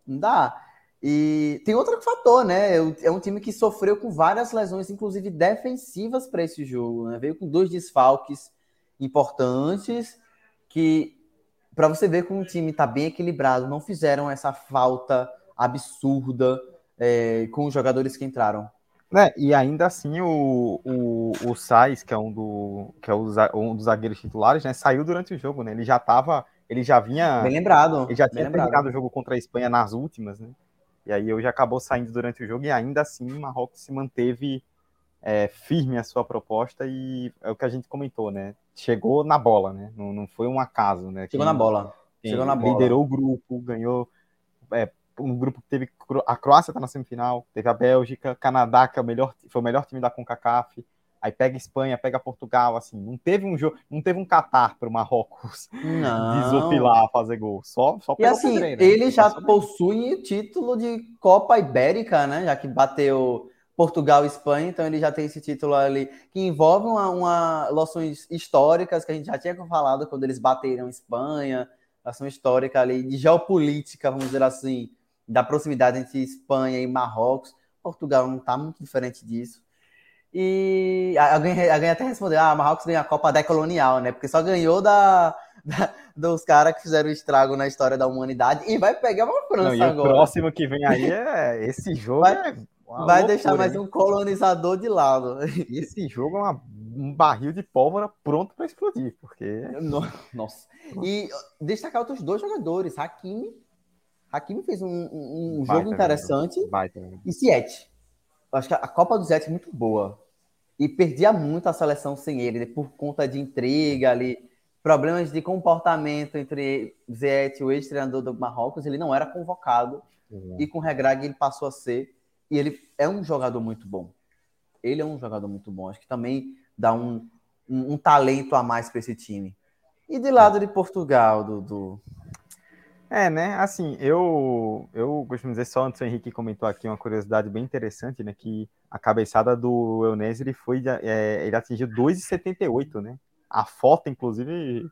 não dá. E tem outro fator, né? É um time que sofreu com várias lesões, inclusive defensivas para esse jogo. Né? Veio com dois desfalques importantes que, para você ver como o time está bem equilibrado, não fizeram essa falta absurda é, com os jogadores que entraram. É, e ainda assim o, o, o Sais, que é um, do, que é um dos zagueiros titulares, né, saiu durante o jogo, né? Ele já tava, ele já vinha. Bem lembrado. Ele já tinha terminado o jogo contra a Espanha nas últimas, né? E aí hoje acabou saindo durante o jogo e ainda assim o Marrocos se manteve é, firme a sua proposta e é o que a gente comentou, né? Chegou na bola, né? Não, não foi um acaso, né? Chegou na bola. Chegou na bola. Liderou o grupo, ganhou. É, um grupo que teve. A Croácia tá na semifinal, teve a Bélgica, Canadá, que é o melhor, foi o melhor time da CONCACAF. Aí pega Espanha, pega Portugal, assim, não teve um jogo, não teve um Catar para o Marrocos desopilar, fazer gol. Só, só E assim, né? ele já possui título de Copa Ibérica, né? Já que bateu Portugal e Espanha, então ele já tem esse título ali que envolve uma, uma loções históricas que a gente já tinha falado quando eles bateram Espanha, ação histórica ali de geopolítica, vamos dizer assim, da proximidade entre Espanha e Marrocos. Portugal não está muito diferente disso. E alguém, alguém até respondeu: ah, Marrocos ganhou a Copa decolonial, né? Porque só ganhou da, da dos caras que fizeram o estrago na história da humanidade e vai pegar uma França Não, agora. O próximo que vem aí é esse jogo. Vai, é vai deixar mais um colonizador de lado. Esse jogo é uma, um barril de pólvora pronto para explodir, porque. Nossa. E destacar outros dois jogadores: Hakimi. Hakimi fez um, um jogo interessante. E Siete. Acho que a Copa do Zete é muito boa e perdia muito a seleção sem ele, né, por conta de intriga ali, problemas de comportamento entre Zete e o ex-treinador do Marrocos, ele não era convocado, uhum. e com o Regrag ele passou a ser, e ele é um jogador muito bom. Ele é um jogador muito bom, acho que também dá um, um, um talento a mais para esse time. E de lado de Portugal, Dudu, é, né? Assim, eu, eu costumo dizer só antes o Henrique comentou aqui uma curiosidade bem interessante, né? Que a cabeçada do Eunese ele foi, é, ele atingiu 2,78, né? A foto, inclusive,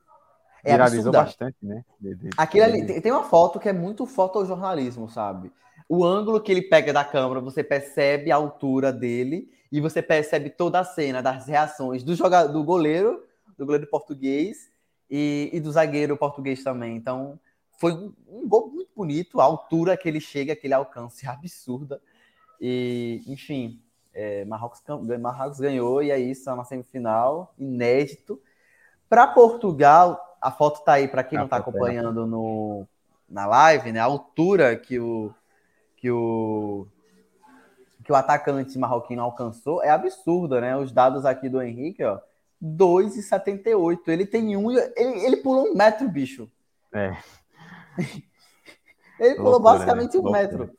é viralizou bastante, né? De, de, Aquilo ali, tem uma foto que é muito fotojornalismo, sabe? O ângulo que ele pega da câmera, você percebe a altura dele e você percebe toda a cena das reações do jogador, do goleiro, do goleiro português e, e do zagueiro português também. Então, foi um, um, gol muito bonito, a altura que ele chega, aquele alcance absurda. E, enfim, é, Marrocos, Marrocos ganhou e é isso, é uma semifinal, inédito. Para Portugal, a foto tá aí para quem não está acompanhando no, na live, né? A altura que o que o que o atacante marroquino alcançou é absurda, né? Os dados aqui do Henrique, ó, 2,78. Ele tem um, ele, ele pulou um metro, bicho. É. Ele pulou Loucura, basicamente né? um Loucura. metro.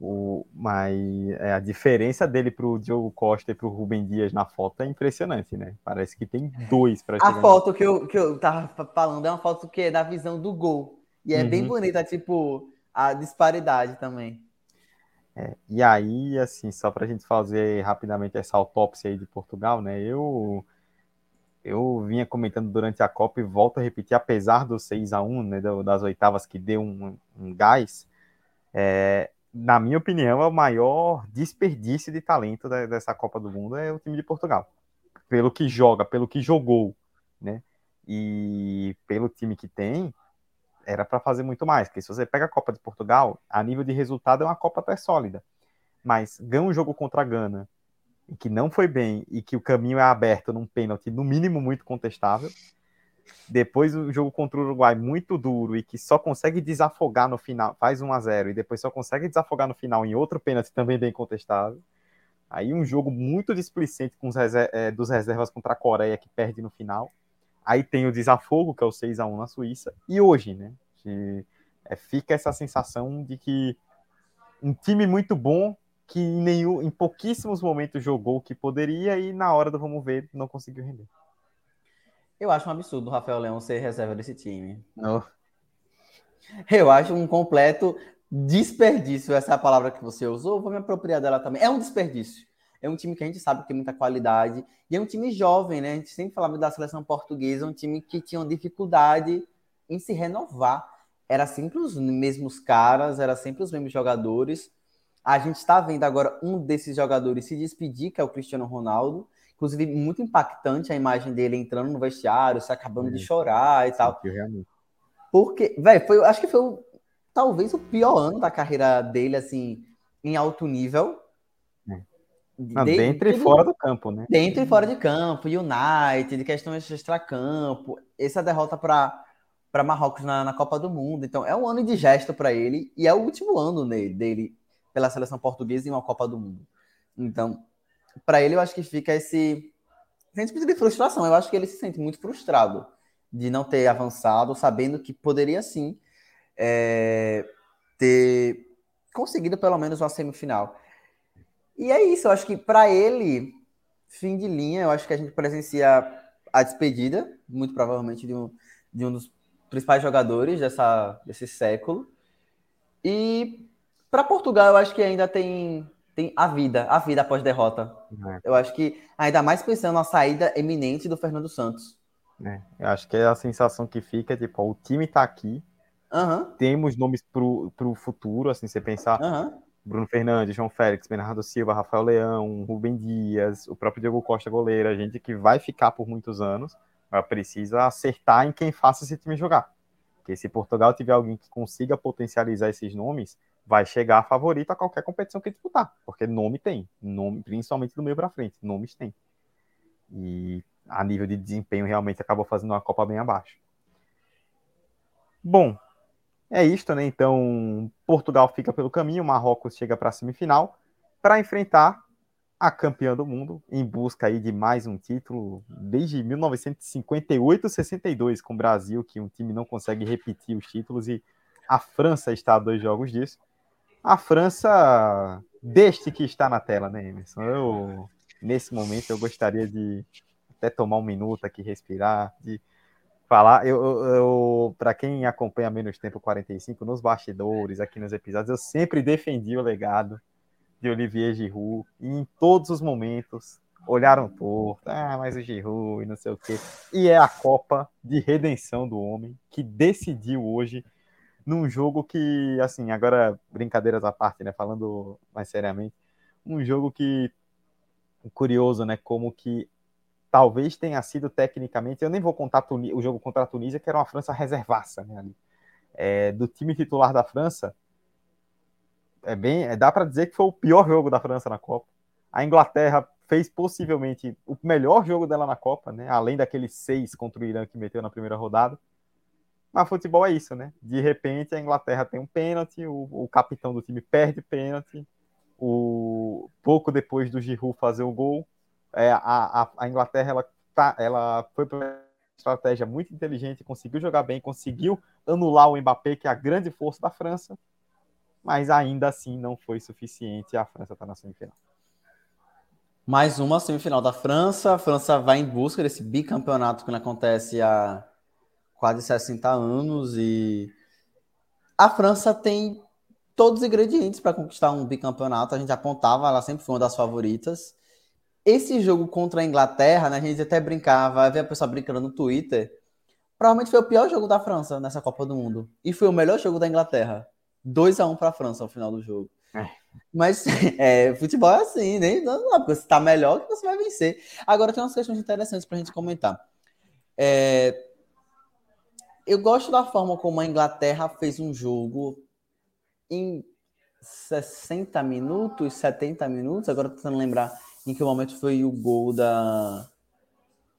O, mas é, a diferença dele para o Diogo Costa e para o Rubem Dias na foto é impressionante, né? Parece que tem dois para A foto que eu, que eu tava falando é uma foto que é da visão do gol. E é uhum. bem bonita, tipo, a disparidade também. É, e aí, assim, só para a gente fazer rapidamente essa autópsia aí de Portugal, né? Eu eu vinha comentando durante a Copa e volto a repetir, apesar do 6 a 1 né, das oitavas que deu um, um gás, é, na minha opinião, é o maior desperdício de talento dessa Copa do Mundo é o time de Portugal. Pelo que joga, pelo que jogou, né? E pelo time que tem, era para fazer muito mais. Porque se você pega a Copa de Portugal, a nível de resultado é uma Copa até sólida. Mas ganha um jogo contra a Gana, que não foi bem, e que o caminho é aberto num pênalti, no mínimo, muito contestável. Depois o jogo contra o Uruguai muito duro e que só consegue desafogar no final, faz 1 a 0 e depois só consegue desafogar no final em outro pênalti também bem contestável. Aí um jogo muito displicente com os é, dos reservas contra a Coreia que perde no final. Aí tem o desafogo, que é o 6 a 1 na Suíça. E hoje, né? Que, é, fica essa sensação de que um time muito bom que em, nenhum, em pouquíssimos momentos jogou o que poderia e na hora do vamos ver não conseguiu render. Eu acho um absurdo o Rafael Leão ser reserva desse time. Oh. Eu acho um completo desperdício. Essa é a palavra que você usou. Vou me apropriar dela também. É um desperdício. É um time que a gente sabe que tem muita qualidade. E é um time jovem, né? A gente sempre falava da seleção portuguesa, um time que tinha dificuldade em se renovar. Era sempre os mesmos caras, era sempre os mesmos jogadores. A gente está vendo agora um desses jogadores se despedir, que é o Cristiano Ronaldo. Inclusive, muito impactante a imagem dele entrando no vestiário, se acabando é. de chorar e Sim, tal. Realmente. Porque, velho, foi, acho que foi o, talvez o pior ano da carreira dele, assim, em alto nível. Não, de, dentro e fora do campo, né? Dentro e fora de campo, United, de questões extra-campo. Essa derrota para para Marrocos na, na, Copa do Mundo. Então, é um ano de gesto para ele e é o último ano dele, dele pela seleção portuguesa em uma Copa do Mundo. Então, para ele, eu acho que fica esse sentimento de frustração. Eu acho que ele se sente muito frustrado de não ter avançado, sabendo que poderia sim é, ter conseguido pelo menos uma semifinal. E é isso, eu acho que para ele, fim de linha, eu acho que a gente presencia a despedida, muito provavelmente, de um, de um dos principais jogadores dessa, desse século. E para Portugal, eu acho que ainda tem tem a vida, a vida após derrota. É. Eu acho que, ainda mais pensando na saída eminente do Fernando Santos. É, eu acho que é a sensação que fica, tipo, o time tá aqui, uhum. temos nomes pro, pro futuro, assim, você pensar uhum. Bruno Fernandes, João Félix, Bernardo Silva, Rafael Leão, Rubem Dias, o próprio Diego Costa goleiro, gente que vai ficar por muitos anos, precisa acertar em quem faça esse time jogar. Porque se Portugal tiver alguém que consiga potencializar esses nomes, vai chegar favorito a qualquer competição que disputar, porque nome tem, nome, principalmente do meio para frente, nomes tem. E a nível de desempenho realmente acabou fazendo uma Copa bem abaixo. Bom, é isto, né? Então, Portugal fica pelo caminho, Marrocos chega para a semifinal para enfrentar a campeã do mundo em busca aí de mais um título desde 1958-62 com o Brasil, que um time não consegue repetir os títulos e a França está a dois jogos disso a França deste que está na tela, né, Emerson? Eu, nesse momento, eu gostaria de até tomar um minuto aqui, respirar, de falar. Eu, eu, para quem acompanha menos tempo 45, nos bastidores, aqui nos episódios, eu sempre defendi o legado de Olivier Giroud e em todos os momentos olharam torto, ah, mas o Giroud e não sei o quê. E é a Copa de redenção do homem que decidiu hoje num jogo que, assim, agora brincadeiras à parte, né, falando mais seriamente, um jogo que curioso, né, como que talvez tenha sido tecnicamente, eu nem vou contar o jogo contra a Tunísia, que era uma França reservaça, né. É, do time titular da França, é bem, é, dá para dizer que foi o pior jogo da França na Copa. A Inglaterra fez possivelmente o melhor jogo dela na Copa, né, além daqueles seis contra o Irã que meteu na primeira rodada. Mas futebol é isso, né? De repente a Inglaterra tem um pênalti, o, o capitão do time perde pênalti, o, pouco depois do Giroud fazer o gol, é, a, a, Inglaterra ela, tá, ela foi para uma estratégia muito inteligente, conseguiu jogar bem, conseguiu anular o Mbappé, que é a grande força da França, mas ainda assim não foi suficiente. A França está na semifinal. Mais uma semifinal da França. A França vai em busca desse bicampeonato que acontece há quase 60 anos e a França tem todos os ingredientes para conquistar um bicampeonato. A gente apontava, ela sempre foi uma das favoritas. Esse jogo contra a Inglaterra, né, a gente até brincava, havia a pessoa brincando no Twitter. Provavelmente foi o pior jogo da França nessa Copa do Mundo. E foi o melhor jogo da Inglaterra. 2 a 1 para a França no final do jogo. É. Mas é, futebol é assim, né? Não, não, porque você está melhor que você vai vencer. Agora tem umas questões interessantes para a gente comentar. É, eu gosto da forma como a Inglaterra fez um jogo em 60 minutos, 70 minutos. Agora tô tentando lembrar em que momento foi o gol da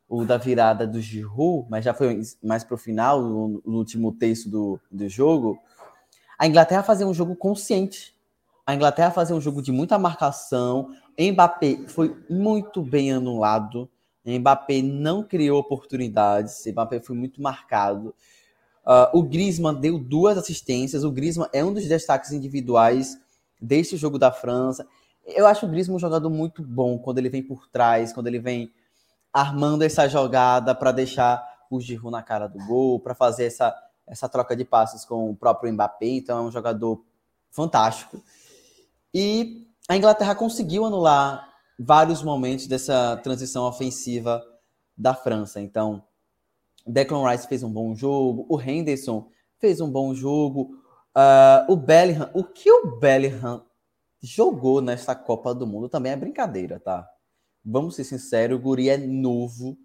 o da virada do Giroud, mas já foi mais para o final, no, no, último terço do, do jogo. A Inglaterra fazia um jogo consciente. A Inglaterra fazia um jogo de muita marcação. Mbappé foi muito bem anulado. Mbappé não criou oportunidades. Mbappé foi muito marcado. Uh, o Griezmann deu duas assistências. O Griezmann é um dos destaques individuais deste jogo da França. Eu acho o Griezmann um jogador muito bom quando ele vem por trás, quando ele vem armando essa jogada para deixar o Giroud na cara do gol, para fazer essa, essa troca de passes com o próprio Mbappé. Então é um jogador fantástico. E a Inglaterra conseguiu anular vários momentos dessa transição ofensiva da França. Então, Declan Rice fez um bom jogo, o Henderson fez um bom jogo, uh, o Bellingham, o que o Bellingham jogou nesta Copa do Mundo também é brincadeira, tá? Vamos ser sinceros, o Guri é novo,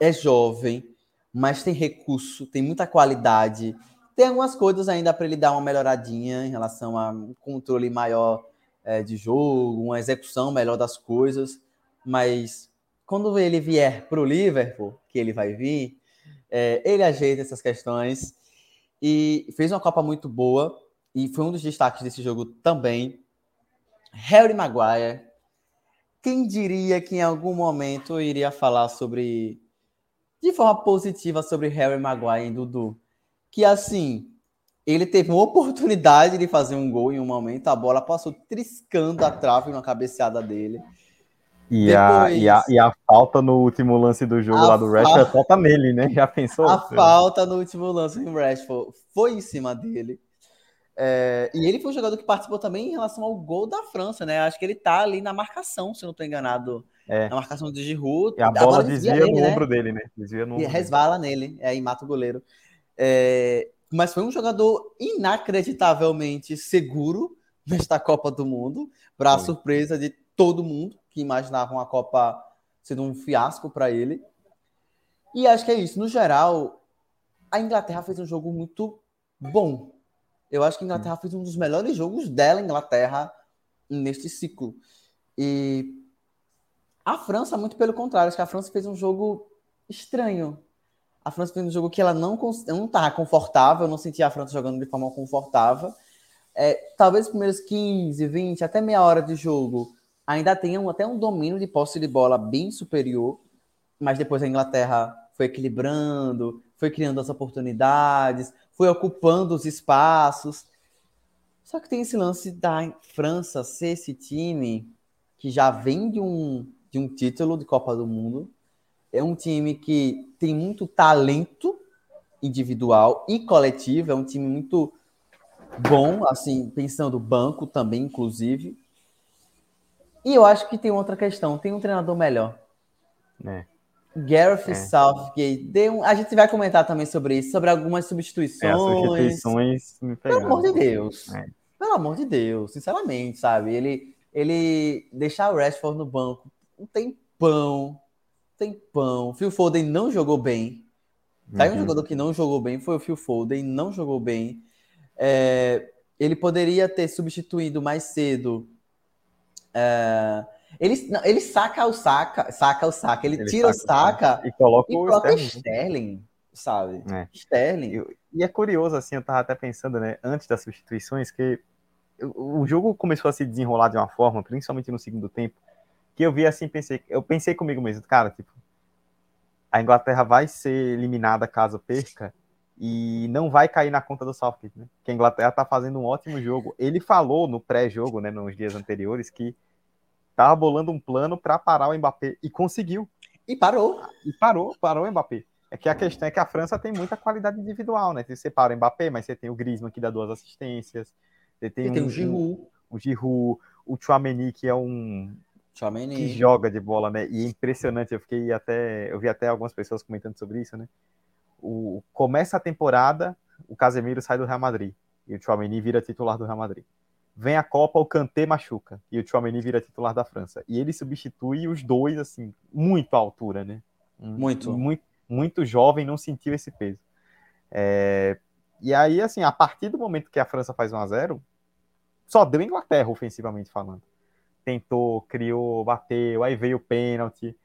é jovem, mas tem recurso, tem muita qualidade, tem algumas coisas ainda para ele dar uma melhoradinha em relação a um controle maior é, de jogo, uma execução melhor das coisas, mas quando ele vier para o Liverpool, que ele vai vir, é, ele ajeita essas questões e fez uma Copa muito boa e foi um dos destaques desse jogo também. Harry Maguire. Quem diria que em algum momento eu iria falar sobre de forma positiva sobre Harry Maguire e Dudu? Que assim, ele teve uma oportunidade de fazer um gol em um momento, a bola passou triscando a trave na cabeceada dele. E, Depois, a, e, a, e a falta no último lance do jogo lá do Rashford, falta nele, né? Já pensou? A falta no último lance do Rashford foi em cima dele. É, e ele foi um jogador que participou também em relação ao gol da França, né? Acho que ele tá ali na marcação, se não tô enganado. É. Na marcação do Giroud. E a bola desvia, desvia no né? ombro dele, né? Desvia no e resvala nele, é, e mata o goleiro. É, mas foi um jogador inacreditavelmente seguro nesta Copa do Mundo, para surpresa de todo mundo que imaginavam a Copa sendo um fiasco para ele. E acho que é isso. No geral, a Inglaterra fez um jogo muito bom. Eu acho que a Inglaterra fez um dos melhores jogos dela, Inglaterra, neste ciclo. E a França, muito pelo contrário, acho que a França fez um jogo estranho. A França fez um jogo que ela não estava confortável, eu não sentia a França jogando de forma confortável. É, talvez os primeiros 15, 20, até meia hora de jogo, ainda tenham até um domínio de posse de bola bem superior, mas depois a Inglaterra foi equilibrando, foi criando as oportunidades, foi ocupando os espaços. Só que tem esse lance da França ser esse time que já vem de um, de um título de Copa do Mundo. É um time que tem muito talento individual e coletivo. É um time muito bom, assim, pensando banco também, inclusive. E eu acho que tem outra questão, tem um treinador melhor. É. Gareth é. Southgate. Um... A gente vai comentar também sobre isso, sobre algumas substituições. É, substituições me Pelo amor de Deus. É. Pelo amor de Deus, sinceramente, sabe? Ele, ele deixar o Rashford no banco um tempão, tempão. Phil Foden não jogou bem. Tá uhum. um jogador que não jogou bem, foi o Phil Foden, não jogou bem. É, ele poderia ter substituído mais cedo é, ele, não, ele saca o saca, saca o saca, ele, ele tira saca, o saca e coloca, e o coloca Sterling, sabe? É. Sterling. E, e, é curioso, assim, eu tava até pensando, né, antes das substituições, que o jogo começou a se desenrolar de uma forma, principalmente no segundo tempo, que eu vi assim, pensei, eu pensei comigo mesmo, cara, tipo, a Inglaterra vai ser eliminada caso perca, e não vai cair na conta do Southgate, né? Que a Inglaterra tá fazendo um ótimo jogo. Ele falou no pré-jogo, né, nos dias anteriores, que tava bolando um plano para parar o Mbappé e conseguiu. E parou. E parou, parou o Mbappé. É que a questão é que a França tem muita qualidade individual, né? Você para o Mbappé, mas você tem o Griezmann que dá duas assistências. Você tem, tem um, o Giroud. O, o Giroud, o Chouameni, que é um Chouameni. que joga de bola, né? E é impressionante, eu fiquei até, eu vi até algumas pessoas comentando sobre isso, né? O começa a temporada, o Casemiro sai do Real Madrid e o Chouameni vira titular do Real Madrid. Vem a Copa, o Kanté machuca e o Chouameni vira titular da França. E ele substitui os dois assim, muito à altura, né? Muito. Muito, muito jovem, não sentiu esse peso. É... E aí, assim, a partir do momento que a França faz 1 a 0 só deu Inglaterra ofensivamente falando tentou, criou, bateu, aí veio o pênalti,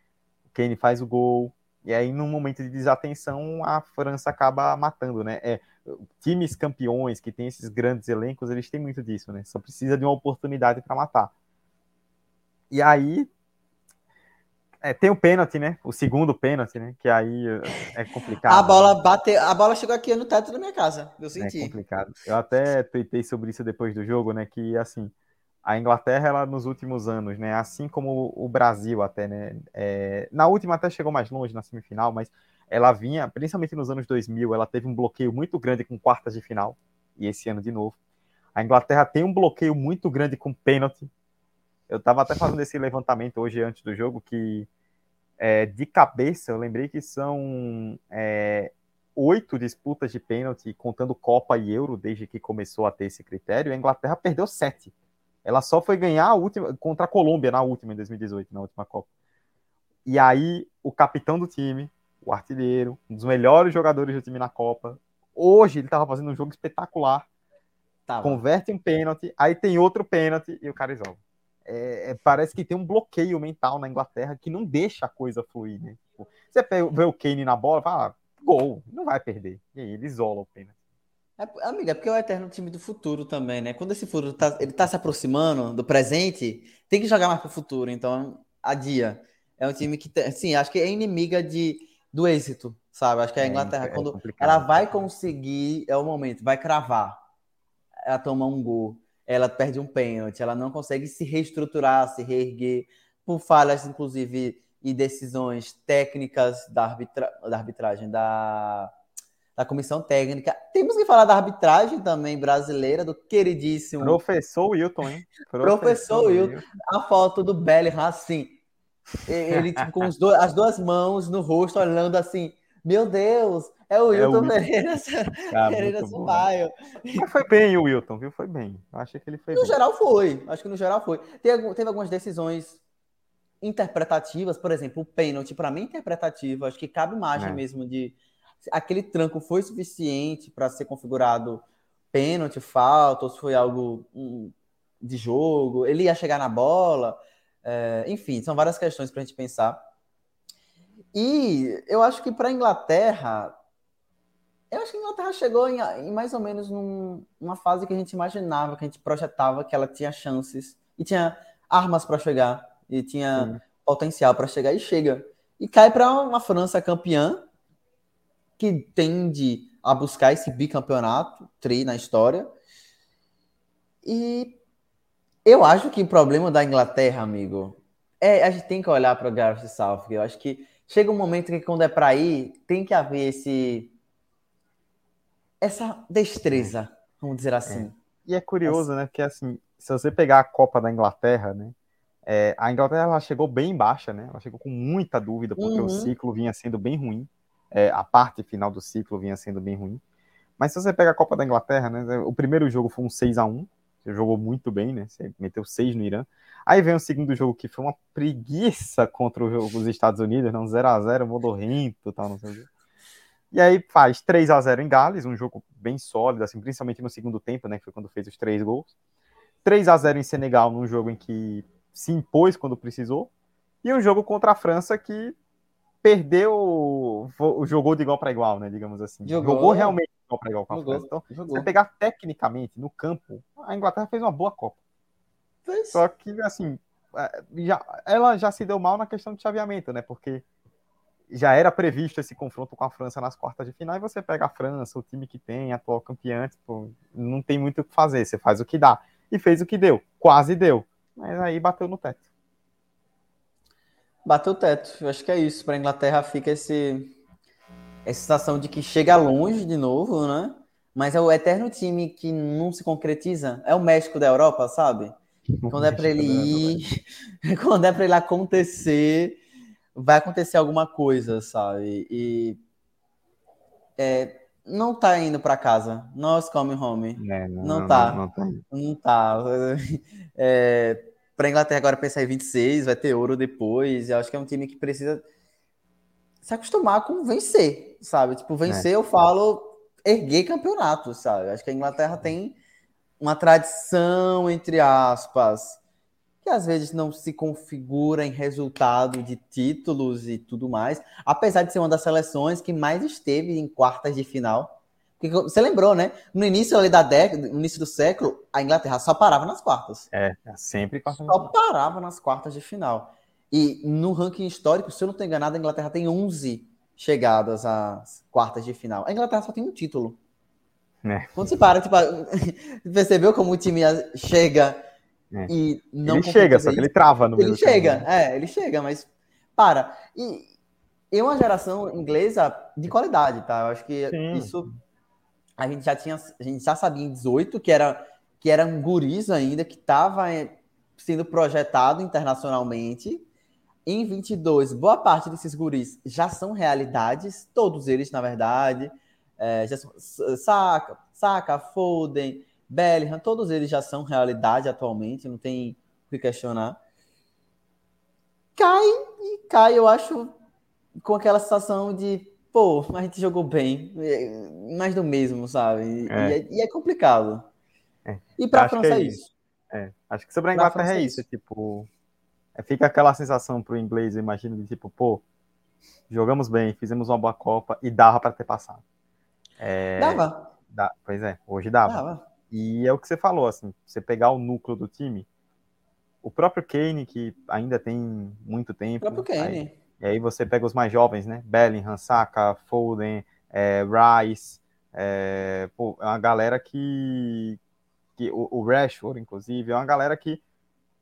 o Kane faz o gol, e aí num momento de desatenção a França acaba matando, né? É, times campeões que têm esses grandes elencos, eles têm muito disso, né? Só precisa de uma oportunidade para matar. E aí é, tem o pênalti, né? O segundo pênalti, né? Que aí é complicado. A bola bateu, a bola chegou aqui no teto da minha casa. Eu senti. É complicado. Eu até tuitei sobre isso depois do jogo, né? Que assim, a Inglaterra, ela nos últimos anos, né, assim como o Brasil até, né, é, na última até chegou mais longe na semifinal, mas ela vinha, principalmente nos anos 2000, ela teve um bloqueio muito grande com quartas de final, e esse ano de novo. A Inglaterra tem um bloqueio muito grande com pênalti. Eu estava até fazendo esse levantamento hoje antes do jogo, que é, de cabeça eu lembrei que são é, oito disputas de pênalti, contando Copa e Euro, desde que começou a ter esse critério, a Inglaterra perdeu sete. Ela só foi ganhar a última contra a Colômbia na última em 2018, na última Copa. E aí o capitão do time, o artilheiro, um dos melhores jogadores do time na Copa, hoje ele estava fazendo um jogo espetacular. Tava. Converte um pênalti, aí tem outro pênalti e o cara isola. É, é, parece que tem um bloqueio mental na Inglaterra que não deixa a coisa fluir. Né? Tipo, você vê o Kane na bola, fala, ah, gol, não vai perder. E aí ele isola o pênalti. É, amiga, é porque é o eterno time do futuro também, né? Quando esse futuro tá, ele tá se aproximando do presente, tem que jogar mais pro futuro. Então, adia. É um time que, sim, acho que é inimiga de, do êxito, sabe? Acho que a é, Inglaterra, é, quando ela vai conseguir, é o momento, vai cravar. Ela toma um gol, ela perde um pênalti, ela não consegue se reestruturar, se reerguer, por falhas, inclusive, e decisões técnicas da, arbitra da arbitragem, da da comissão técnica. Temos que falar da arbitragem também brasileira, do queridíssimo. Professor Wilton, hein? Professor, Professor Wilton. Wilton. A foto do Bellingham, assim. Ele tipo, com dois, as duas mãos no rosto, olhando assim. Meu Deus, é o Wilton é Pereira, ah, Pereira Sampaio. Mas foi bem o Wilton, viu? Foi bem. Eu achei que ele foi No bem. geral foi. Acho que no geral foi. Teve, teve algumas decisões interpretativas, por exemplo, o pênalti, para mim, interpretativo. Acho que cabe margem é. mesmo de, aquele tranco foi suficiente para ser configurado pênalti, falta, ou se foi algo um, de jogo, ele ia chegar na bola, é, enfim, são várias questões para a gente pensar. E eu acho que para a Inglaterra, eu acho que a Inglaterra chegou em, em mais ou menos num, numa fase que a gente imaginava, que a gente projetava que ela tinha chances e tinha armas para chegar e tinha Sim. potencial para chegar e chega. E cai para uma França campeã, que tende a buscar esse bicampeonato, tri na história. E eu acho que o problema da Inglaterra, amigo, é a gente tem que olhar para o Gareth Southgate. Eu acho que chega um momento que quando é para ir, tem que haver esse essa destreza, vamos dizer assim. É. E é curioso, né? Porque assim, se você pegar a Copa da Inglaterra, né? É, a Inglaterra ela chegou bem baixa, né? Ela chegou com muita dúvida porque uhum. o ciclo vinha sendo bem ruim é, a parte final do ciclo vinha sendo bem ruim. Mas se você pega a Copa da Inglaterra, né, o primeiro jogo foi um 6 a 1 você jogou muito bem, né? Você meteu 6 no Irã. Aí vem o segundo jogo que foi uma preguiça contra os Estados Unidos, não 0 a 0 modorrento, tal, não sei o E aí faz 3 a 0 em Gales, um jogo bem sólido, assim, principalmente no segundo tempo, né, que foi quando fez os três gols. 3 a 0 em Senegal, num jogo em que se impôs quando precisou. E um jogo contra a França que perdeu, jogou de igual para igual, né? Digamos assim. Jogou, jogou realmente igual para igual com a França. Então, jogou. você pegar tecnicamente no campo, a Inglaterra fez uma boa Copa. Fez. Só que, assim, é, já, ela já se deu mal na questão de chaveamento, né? Porque já era previsto esse confronto com a França nas quartas de final, e você pega a França, o time que tem, atual campeão, tipo, não tem muito o que fazer, você faz o que dá. E fez o que deu, quase deu, mas aí bateu no teto. Bateu o teto. Eu acho que é isso. Para a Inglaterra fica esse essa sensação de que chega longe de novo, né? mas é o eterno time que não se concretiza. É o México da Europa, sabe? Quando é para ele ir, quando é para ele acontecer, vai acontecer alguma coisa, sabe? E é, não tá indo para casa. Nós come home. É, não, não, tá. Não, não, tá. Não tá. É, para Inglaterra agora pensar em 26, vai ter ouro depois. Eu acho que é um time que precisa se acostumar com vencer, sabe? Tipo, vencer, é. eu falo erguer campeonato, sabe? Acho que a Inglaterra tem uma tradição, entre aspas, que às vezes não se configura em resultado de títulos e tudo mais, apesar de ser uma das seleções que mais esteve em quartas de final. Porque você lembrou, né? No início ali da década, no início do século, a Inglaterra só parava nas quartas. É, é sempre quartas Só parava nas quartas de final. E no ranking histórico, se eu não estou enganado, a Inglaterra tem 11 chegadas às quartas de final. A Inglaterra só tem um título. É. Quando você para, tipo, percebeu como o time chega é. e não. Ele chega, só que ele trava no Ele chega, caminho. é, ele chega, mas para. E, e uma geração inglesa de qualidade, tá? Eu acho que Sim. isso a gente já tinha, a gente já sabia em 18 que era que era um guris ainda que estava é, sendo projetado internacionalmente em 22, boa parte desses guris já são realidades, todos eles, na verdade. É, já são, Saka, Saka, Foden, Bellingham, todos eles já são realidade atualmente, não tem o que questionar. Cai e cai, eu acho, com aquela sensação de, pô, a gente jogou bem, é, mais do mesmo, sabe? É. E, é, e, é, complicado. É. E para a França é isso. É, acho que sobre a Inglaterra é isso, tipo, é, fica aquela sensação pro inglês, eu imagino, de tipo, pô, jogamos bem, fizemos uma boa Copa e dava para ter passado. É, dava. Dá, pois é, hoje dava. dava. E é o que você falou, assim, você pegar o núcleo do time, o próprio Kane, que ainda tem muito tempo. O próprio Kane. Aí, e aí você pega os mais jovens, né? Bellingham, Saka, Foden, é, Rice, é, pô, é uma galera que, que o, o Rashford, inclusive, é uma galera que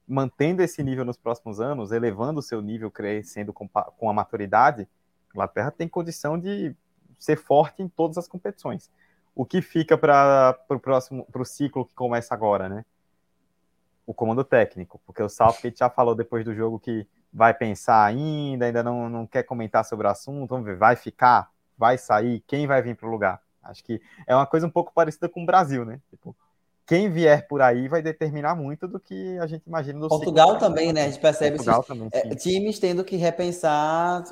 mantendo esse nível nos próximos anos, elevando o seu nível, crescendo com, com a maturidade, a Inglaterra tem condição de ser forte em todas as competições. O que fica para o próximo, para o ciclo que começa agora, né? O comando técnico, porque o Southgate já falou depois do jogo que vai pensar ainda, ainda não, não quer comentar sobre o assunto, vamos ver, vai ficar, vai sair, quem vai vir para o lugar? Acho que é uma coisa um pouco parecida com o Brasil, né? Tipo, quem vier por aí vai determinar muito do que a gente imagina no Portugal também, né? A gente percebe Portugal também, é, times tendo que repensar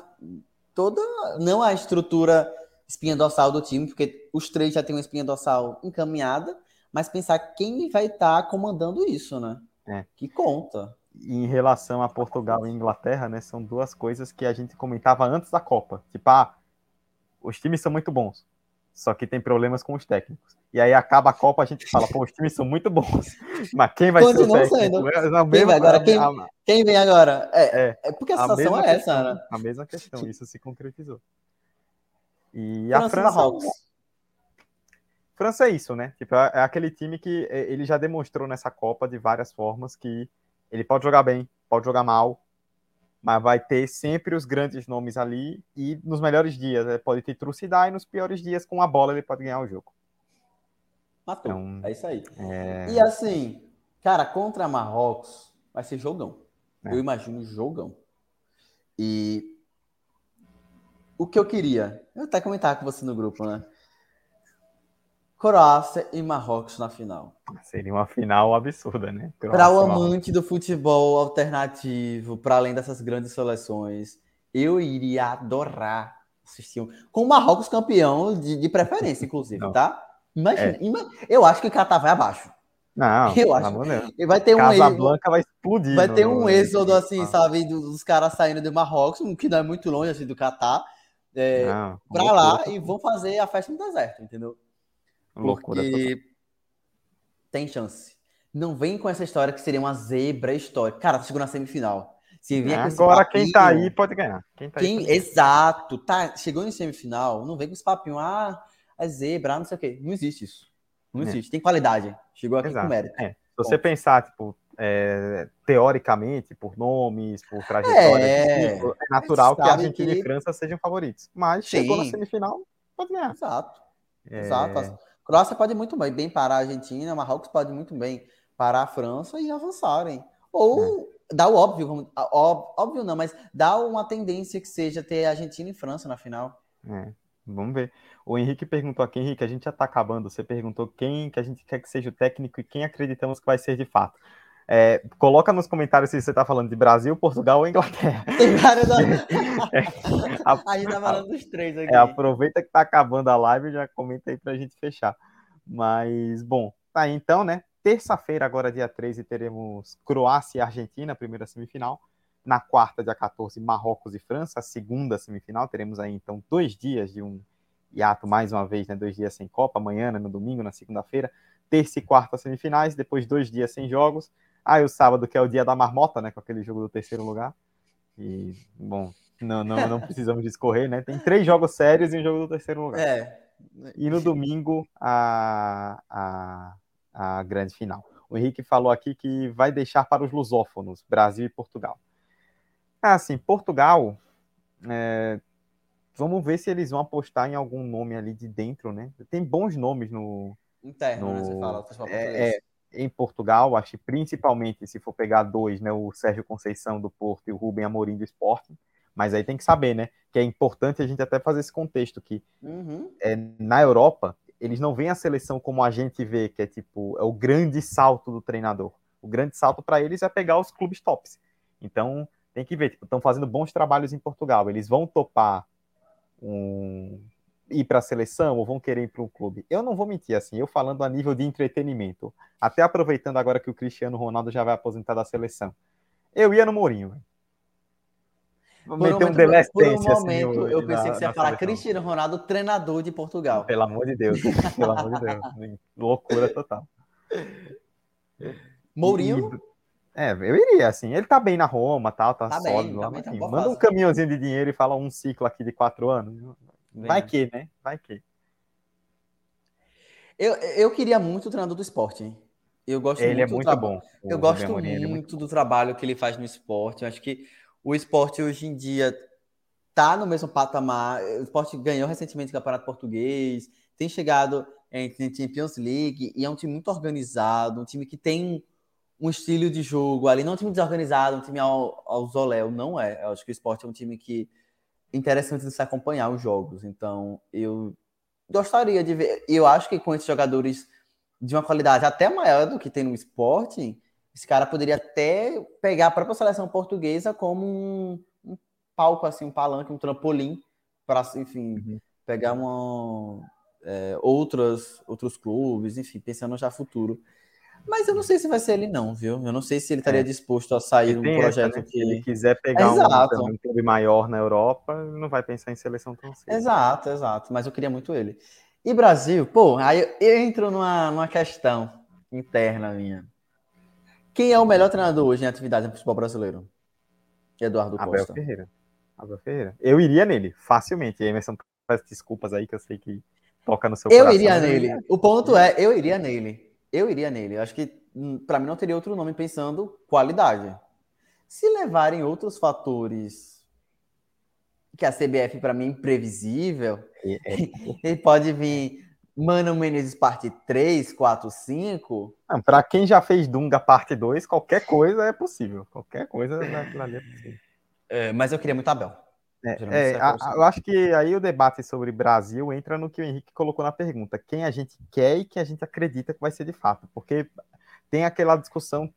toda, não a estrutura espinha dorsal do time, porque os três já têm uma espinha dorsal encaminhada, mas pensar quem vai estar tá comandando isso, né? É. Que conta. Em relação a Portugal e Inglaterra, né? São duas coisas que a gente comentava antes da Copa. Tipo, ah, os times são muito bons só que tem problemas com os técnicos. E aí acaba a Copa, a gente fala, pô, os times são muito bons, mas quem vai ser o técnico? Sendo. É quem, vai agora? Quem, a, quem, vem agora? É, é, é porque a, a situação é essa, questão, né? A mesma questão, isso se concretizou. E França a França... Marrocos. França é isso, né? Tipo, é, é aquele time que é, ele já demonstrou nessa Copa de várias formas que ele pode jogar bem, pode jogar mal, mas vai ter sempre os grandes nomes ali e nos melhores dias ele pode ter trucidar e nos piores dias com a bola ele pode ganhar o jogo. Matou. Então, é isso aí. É... E assim, cara, contra Marrocos vai ser jogão. É. Eu imagino jogão. E o que eu queria, eu até comentar com você no grupo, né? Croácia e Marrocos na final. Seria uma final absurda, né? Para o amante do futebol alternativo, para além dessas grandes seleções, eu iria adorar assistir um... com o Marrocos campeão de, de preferência, inclusive, Não. tá? Imagina, é. ima... eu acho que o Catar vai abaixo. Não, eu acho. que vai ter um Casablanca vai explodir. Vai ter um êxodo assim, sabe, dos caras saindo do Marrocos, que não é muito longe assim do Catar, é, para lá e vão fazer a festa no deserto, entendeu? Loucura. Porque tem chance. Não vem com essa história que seria uma zebra histórica. Cara, chegou na semifinal. Se vier é, Agora papinho, quem tá aí pode ganhar. Quem tá quem, aí Exato. Tá, chegou em semifinal, não vem com esse papinho, ah, é zebra, não sei o quê. Não existe isso. Não é. existe. Tem qualidade. Chegou aqui Exato. com mérito. É. Se você Bom. pensar, tipo, é, teoricamente, por nomes, por trajetória, é, tipo, é natural que a Argentina que... e França sejam favoritos. Mas Sim. chegou na semifinal, pode ganhar. Exato. É... Exato. Croácia pode muito bem, bem parar a Argentina, Marrocos pode muito bem parar a França e avançarem. Ou é. dá o óbvio, óbvio não, mas dá uma tendência que seja ter Argentina e França na final. É, vamos ver. O Henrique perguntou aqui, Henrique, a gente já está acabando. Você perguntou quem que a gente quer que seja o técnico e quem acreditamos que vai ser de fato. É, coloca nos comentários se você está falando de Brasil, Portugal ou Inglaterra. é, a, a, gente tá falando dos três aqui. É, aproveita que está acabando a live e já comenta aí para a gente fechar. Mas, bom, tá aí então, né? Terça-feira, agora dia 13, teremos Croácia e Argentina, primeira semifinal. Na quarta, dia 14, Marrocos e França, segunda semifinal. Teremos aí então dois dias de um hiato mais uma vez, né? Dois dias sem Copa, amanhã, né? no domingo, na segunda-feira. Terça e quarta semifinais, depois dois dias sem jogos. Aí o sábado, que é o dia da marmota, né? Com aquele jogo do terceiro lugar. E, bom, não, não, não precisamos discorrer, né? Tem três jogos sérios e um jogo do terceiro lugar. É. E no domingo, a, a, a grande final. O Henrique falou aqui que vai deixar para os lusófonos, Brasil e Portugal. Ah, assim, Portugal, é, vamos ver se eles vão apostar em algum nome ali de dentro, né? Tem bons nomes no. Interno, no, né? Você fala, é, é, em Portugal, acho que principalmente se for pegar dois, né? O Sérgio Conceição do Porto e o Rubem Amorim do Sporting. Mas aí tem que saber, né? Que é importante a gente até fazer esse contexto que uhum. é, na Europa eles não veem a seleção como a gente vê, que é tipo é o grande salto do treinador. O grande salto para eles é pegar os clubes tops. Então tem que ver, estão tipo, fazendo bons trabalhos em Portugal. Eles vão topar um, ir para a seleção ou vão querer ir para um clube? Eu não vou mentir, assim, eu falando a nível de entretenimento, até aproveitando agora que o Cristiano Ronaldo já vai aposentar da seleção, eu ia no Mourinho. Por um, momento, por um assim, momento, assim, eu pensei na, que você ia falar seleção. Cristiano Ronaldo, treinador de Portugal. Pelo amor de Deus, pelo amor de Deus. Loucura total. Mourinho? E, é, eu iria, assim. Ele tá bem na Roma, tal, tá, tá sólido bem, lá. Tá bem, tá manda um caminhãozinho de dinheiro e fala um ciclo aqui de quatro anos. Vai que, né? Vai que. Eu, eu queria muito o treinador do esporte, hein? Eu gosto ele muito é muito bom. Eu gosto muito, é muito do trabalho que ele faz no esporte. Eu acho que o esporte hoje em dia tá no mesmo patamar. O esporte ganhou recentemente o Campeonato Português, tem chegado em Champions League e é um time muito organizado, um time que tem um estilo de jogo ali, não é um time desorganizado, um time ao, ao Zoléu, não é. Eu acho que o esporte é um time que interessante de se acompanhar os jogos. Então, eu gostaria de ver. Eu acho que com esses jogadores de uma qualidade até maior do que tem no esporte, esse cara poderia até pegar a própria seleção portuguesa como um, um palco, assim, um palanque, um trampolim, para, enfim, uhum. pegar uma, é, outras, outros clubes, enfim, pensando já futuro. Mas eu não sei se vai ser ele, não, viu? Eu não sei se ele estaria é. disposto a sair de um projeto essa, né? que. Se ele quiser pegar um, um clube maior na Europa, não vai pensar em seleção tão cedo. Exato, exato. Mas eu queria muito ele. E Brasil, pô, aí eu entro numa, numa questão interna minha. Quem é o melhor treinador hoje em atividade no futebol brasileiro? Eduardo Abel Costa. Ferreira. Abel Ferreira. Eu iria nele, facilmente. E Emerson, peço desculpas aí que eu sei que toca no seu eu coração. Eu iria nele. O ponto é, eu iria nele eu iria nele. Eu acho que hum, para mim não teria outro nome pensando qualidade. Se levarem outros fatores que a CBF para mim é imprevisível, é. ele pode vir Mano Menezes parte 3, 4, 5. Para quem já fez Dunga parte 2, qualquer coisa é possível. Qualquer coisa ali é possível. É, mas eu queria muito Abel. É, é, a, eu acho que aí o debate sobre Brasil entra no que o Henrique colocou na pergunta: quem a gente quer e quem a gente acredita que vai ser de fato. Porque tem aquela discussão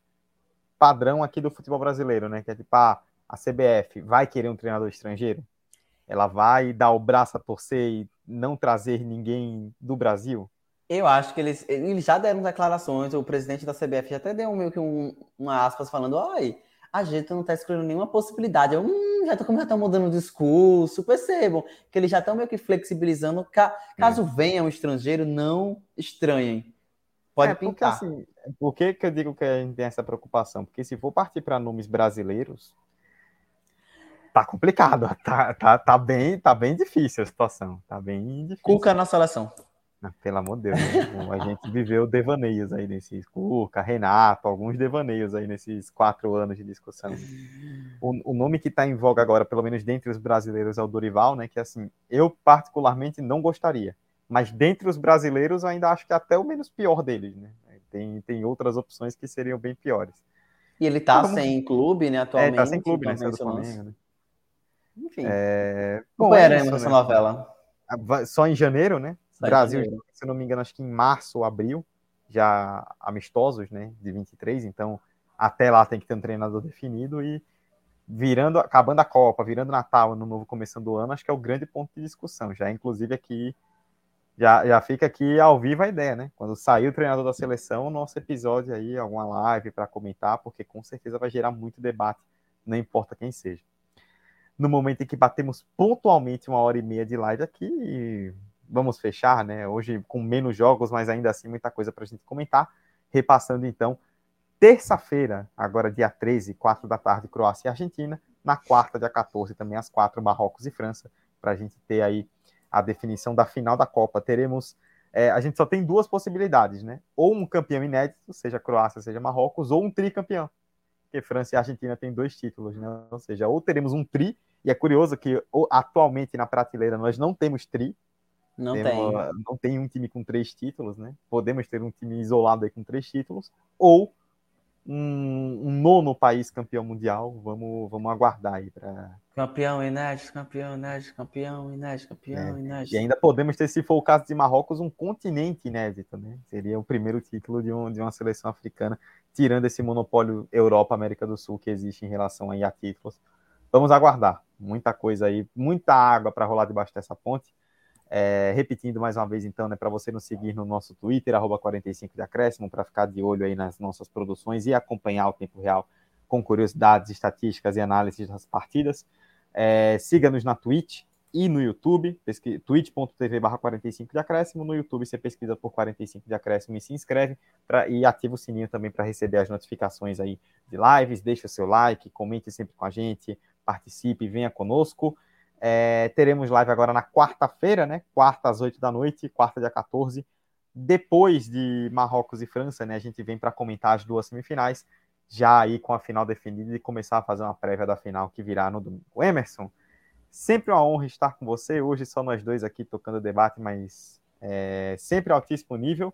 padrão aqui do futebol brasileiro, né? Que é tipo, ah, a CBF vai querer um treinador estrangeiro? Ela vai dar o braço a torcer e não trazer ninguém do Brasil? Eu acho que eles, eles já deram declarações, o presidente da CBF já até deu meio que um, uma aspas falando, ai, a gente não está excluindo nenhuma possibilidade. Eu, hum, já tô, como já estão mudando o discurso, percebam que eles já estão meio que flexibilizando. Caso venha um estrangeiro, não estranhem. Pode é, pintar. Assim, por que, que eu digo que a gente tem essa preocupação? Porque se for partir para nomes brasileiros, tá complicado. Tá, tá, tá, bem, tá bem difícil a situação. Tá bem difícil. Cuca na seleção. Ah, pelo amor de Deus, né? a gente viveu devaneios aí nesses Cuca, Renato, alguns devaneios aí nesses quatro anos de discussão. O, o nome que está em voga agora, pelo menos dentre os brasileiros, é o Dorival, né? Que assim, eu particularmente não gostaria, Mas dentre os brasileiros, eu ainda acho que é até o menos pior deles, né? Tem, tem outras opções que seriam bem piores. E ele tá Vamos... sem clube, né, atualmente? É, tá sem clube, né, do Flamengo, né? Enfim. É... Bom, é isso, essa né? novela. Só em janeiro, né? Brasil, se não me engano, acho que em março ou abril, já amistosos, né, de 23, então até lá tem que ter um treinador definido e virando, acabando a Copa, virando Natal, no novo começando o ano, acho que é o grande ponto de discussão. Já, inclusive, aqui já, já fica aqui ao vivo a ideia, né? Quando sair o treinador da seleção, nosso episódio aí, alguma live para comentar, porque com certeza vai gerar muito debate, não importa quem seja. No momento em que batemos pontualmente uma hora e meia de live aqui, vamos fechar, né? Hoje com menos jogos, mas ainda assim muita coisa para a gente comentar. Repassando então, terça-feira, agora dia 13, 4 da tarde, Croácia e Argentina. Na quarta, dia 14, também às 4, Marrocos e França, para a gente ter aí a definição da final da Copa. Teremos. É, a gente só tem duas possibilidades, né? Ou um campeão inédito, seja Croácia, seja Marrocos, ou um tricampeão. Porque França e Argentina têm dois títulos, né? Ou seja, ou teremos um tri, e é curioso que atualmente na prateleira nós não temos tri. Não tem. Não tem um time com três títulos, né? Podemos ter um time isolado aí com três títulos, ou um, um, nono país campeão mundial. Vamos, vamos aguardar aí para. Campeão inédito, campeão inédito, campeão inédito, campeão é. inédito. E ainda podemos ter, se for o caso de Marrocos, um continente inédito, né? Seria o primeiro título de, um, de uma seleção africana, tirando esse monopólio Europa-América do Sul que existe em relação aí a títulos. Vamos aguardar. Muita coisa aí, muita água para rolar debaixo dessa ponte. É, repetindo mais uma vez, então, né, para você nos seguir no nosso Twitter, arroba 45 de acréscimo, para ficar de olho aí nas nossas produções e acompanhar o tempo real com curiosidades, estatísticas e análises das partidas. É, Siga-nos na Twitch e no YouTube, twitch.tv barra 45 de acréscimo. No YouTube você pesquisa por 45 de acréscimo e se inscreve pra, e ativa o sininho também para receber as notificações aí de lives. Deixa o seu like, comente sempre com a gente, participe, venha conosco. É, teremos live agora na quarta-feira, né? Quarta às 8 da noite, quarta dia 14. Depois de Marrocos e França, né? A gente vem para comentar as duas semifinais, já aí com a final definida e começar a fazer uma prévia da final que virá no domingo. Emerson, sempre uma honra estar com você. Hoje só nós dois aqui tocando debate, mas é, sempre altíssimo nível.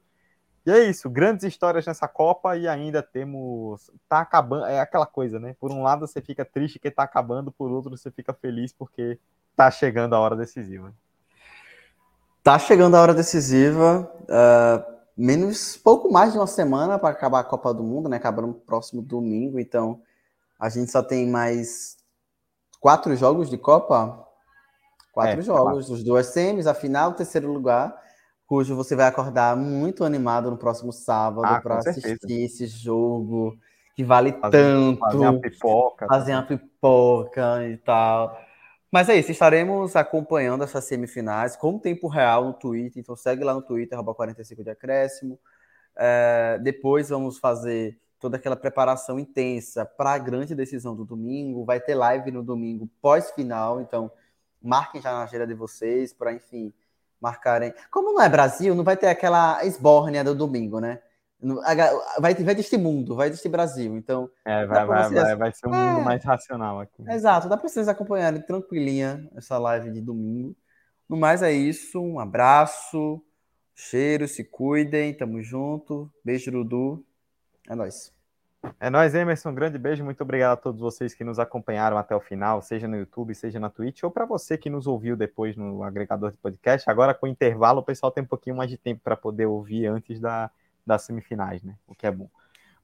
E é isso, grandes histórias nessa Copa e ainda temos. Tá acabando. É aquela coisa, né? Por um lado você fica triste que tá acabando, por outro você fica feliz porque tá chegando a hora decisiva. Tá chegando a hora decisiva. Uh, menos pouco mais de uma semana para acabar a Copa do Mundo, né? Acabando no próximo domingo, então a gente só tem mais quatro jogos de Copa. Quatro é, jogos, quatro. os duas semis, a final, o terceiro lugar, cujo você vai acordar muito animado no próximo sábado ah, para assistir esse jogo que vale fazer, tanto. Fazer uma pipoca. Fazer uma pipoca e tal. Mas é isso, estaremos acompanhando essas semifinais com tempo real no Twitter, então segue lá no Twitter, 45 de acréscimo. É, depois vamos fazer toda aquela preparação intensa para a grande decisão do domingo. Vai ter live no domingo pós-final, então marquem já na agenda de vocês para, enfim, marcarem. Como não é Brasil, não vai ter aquela esbórnia do domingo, né? Vai, vai deste mundo, vai deste Brasil. Então. É, vai, vai, vocês... vai, vai ser um é... mundo mais racional aqui. Exato, dá para vocês acompanharem tranquilinha essa live de domingo. No mais é isso, um abraço, cheiro, se cuidem, tamo junto. Beijo, Dudu. É nóis. É nóis, Emerson. Um grande beijo. Muito obrigado a todos vocês que nos acompanharam até o final, seja no YouTube, seja na Twitch, ou para você que nos ouviu depois no agregador de podcast. Agora, com intervalo, o pessoal tem um pouquinho mais de tempo para poder ouvir antes da, das semifinais, né? O que é bom.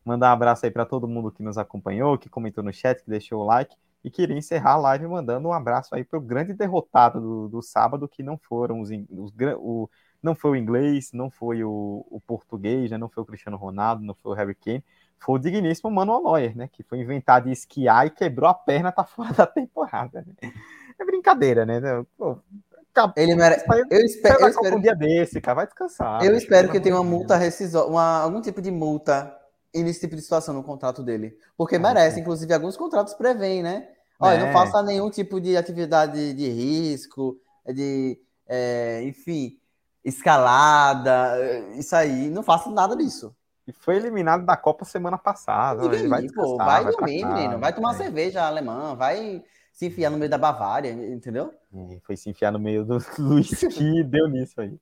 Mandar um abraço aí para todo mundo que nos acompanhou, que comentou no chat, que deixou o like. E queria encerrar a live mandando um abraço aí para o grande derrotado do, do, sábado, que não foram os, os o, não foi o inglês, não foi o, o, português, né? não foi o Cristiano Ronaldo, não foi o Harry Kane, foi o digníssimo Manuel Neuer, né? Que foi inventado de esquiar e quebrou a perna, tá fora da temporada. Né? É brincadeira, né? Pô, ele merece. Eu espero, eu espero um dia desse, cara, vai descansar. Eu espero que tenha uma multa rescisória, uma, algum tipo de multa nesse tipo de situação no contrato dele, porque ah, merece. É. Inclusive, alguns contratos prevêem, né? Olha, é. não faça nenhum tipo de atividade de risco, de, é, enfim, escalada, isso aí. Não faça nada disso. E foi eliminado da Copa semana passada. Ele vai, pô, vai, vai dormir, menino. Vai tomar é. cerveja alemã, vai se enfiar no meio da Bavária, entendeu? É, foi se enfiar no meio do, do esqui deu nisso aí.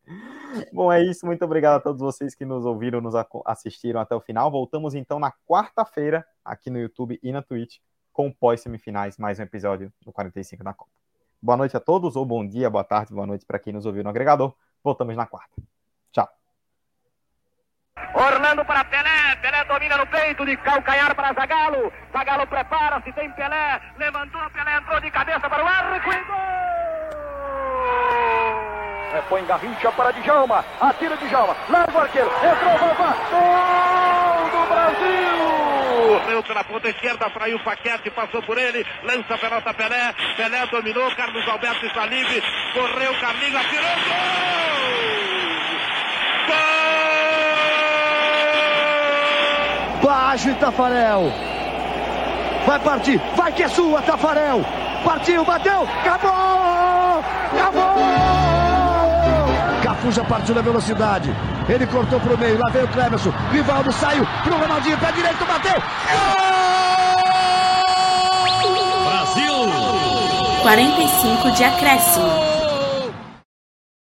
Bom, é isso. Muito obrigado a todos vocês que nos ouviram, nos assistiram até o final. Voltamos então na quarta-feira, aqui no YouTube e na Twitch, com pós-semifinais, mais um episódio do 45 da Copa. Boa noite a todos, ou bom dia, boa tarde, boa noite para quem nos ouviu no agregador. Voltamos na quarta. Orlando para Pelé, Pelé domina no peito, de calcanhar para Zagalo. Zagalo prepara-se, tem Pelé, levantou, Pelé entrou de cabeça para o arco e gol! É, põe Garrincha para Djalma, atira Djalma, larga o arqueiro, entrou Vavá, gol do Brasil! Correu pela ponta esquerda, fraiu o Paquete, passou por ele, lança a pelota Pelé, Pelé dominou, Carlos Alberto está livre, correu, Carlinhos, atirou, gol! Gol! Baixo Tafarel. Vai partir, vai que é sua, Tafarel. Partiu, bateu, acabou! Acabou! Cafu já partiu na velocidade. Ele cortou pro meio, lá veio o Clemerson. Rivaldo saiu pro Ronaldinho, pé direito, bateu. Brasil! 45 de acréscimo.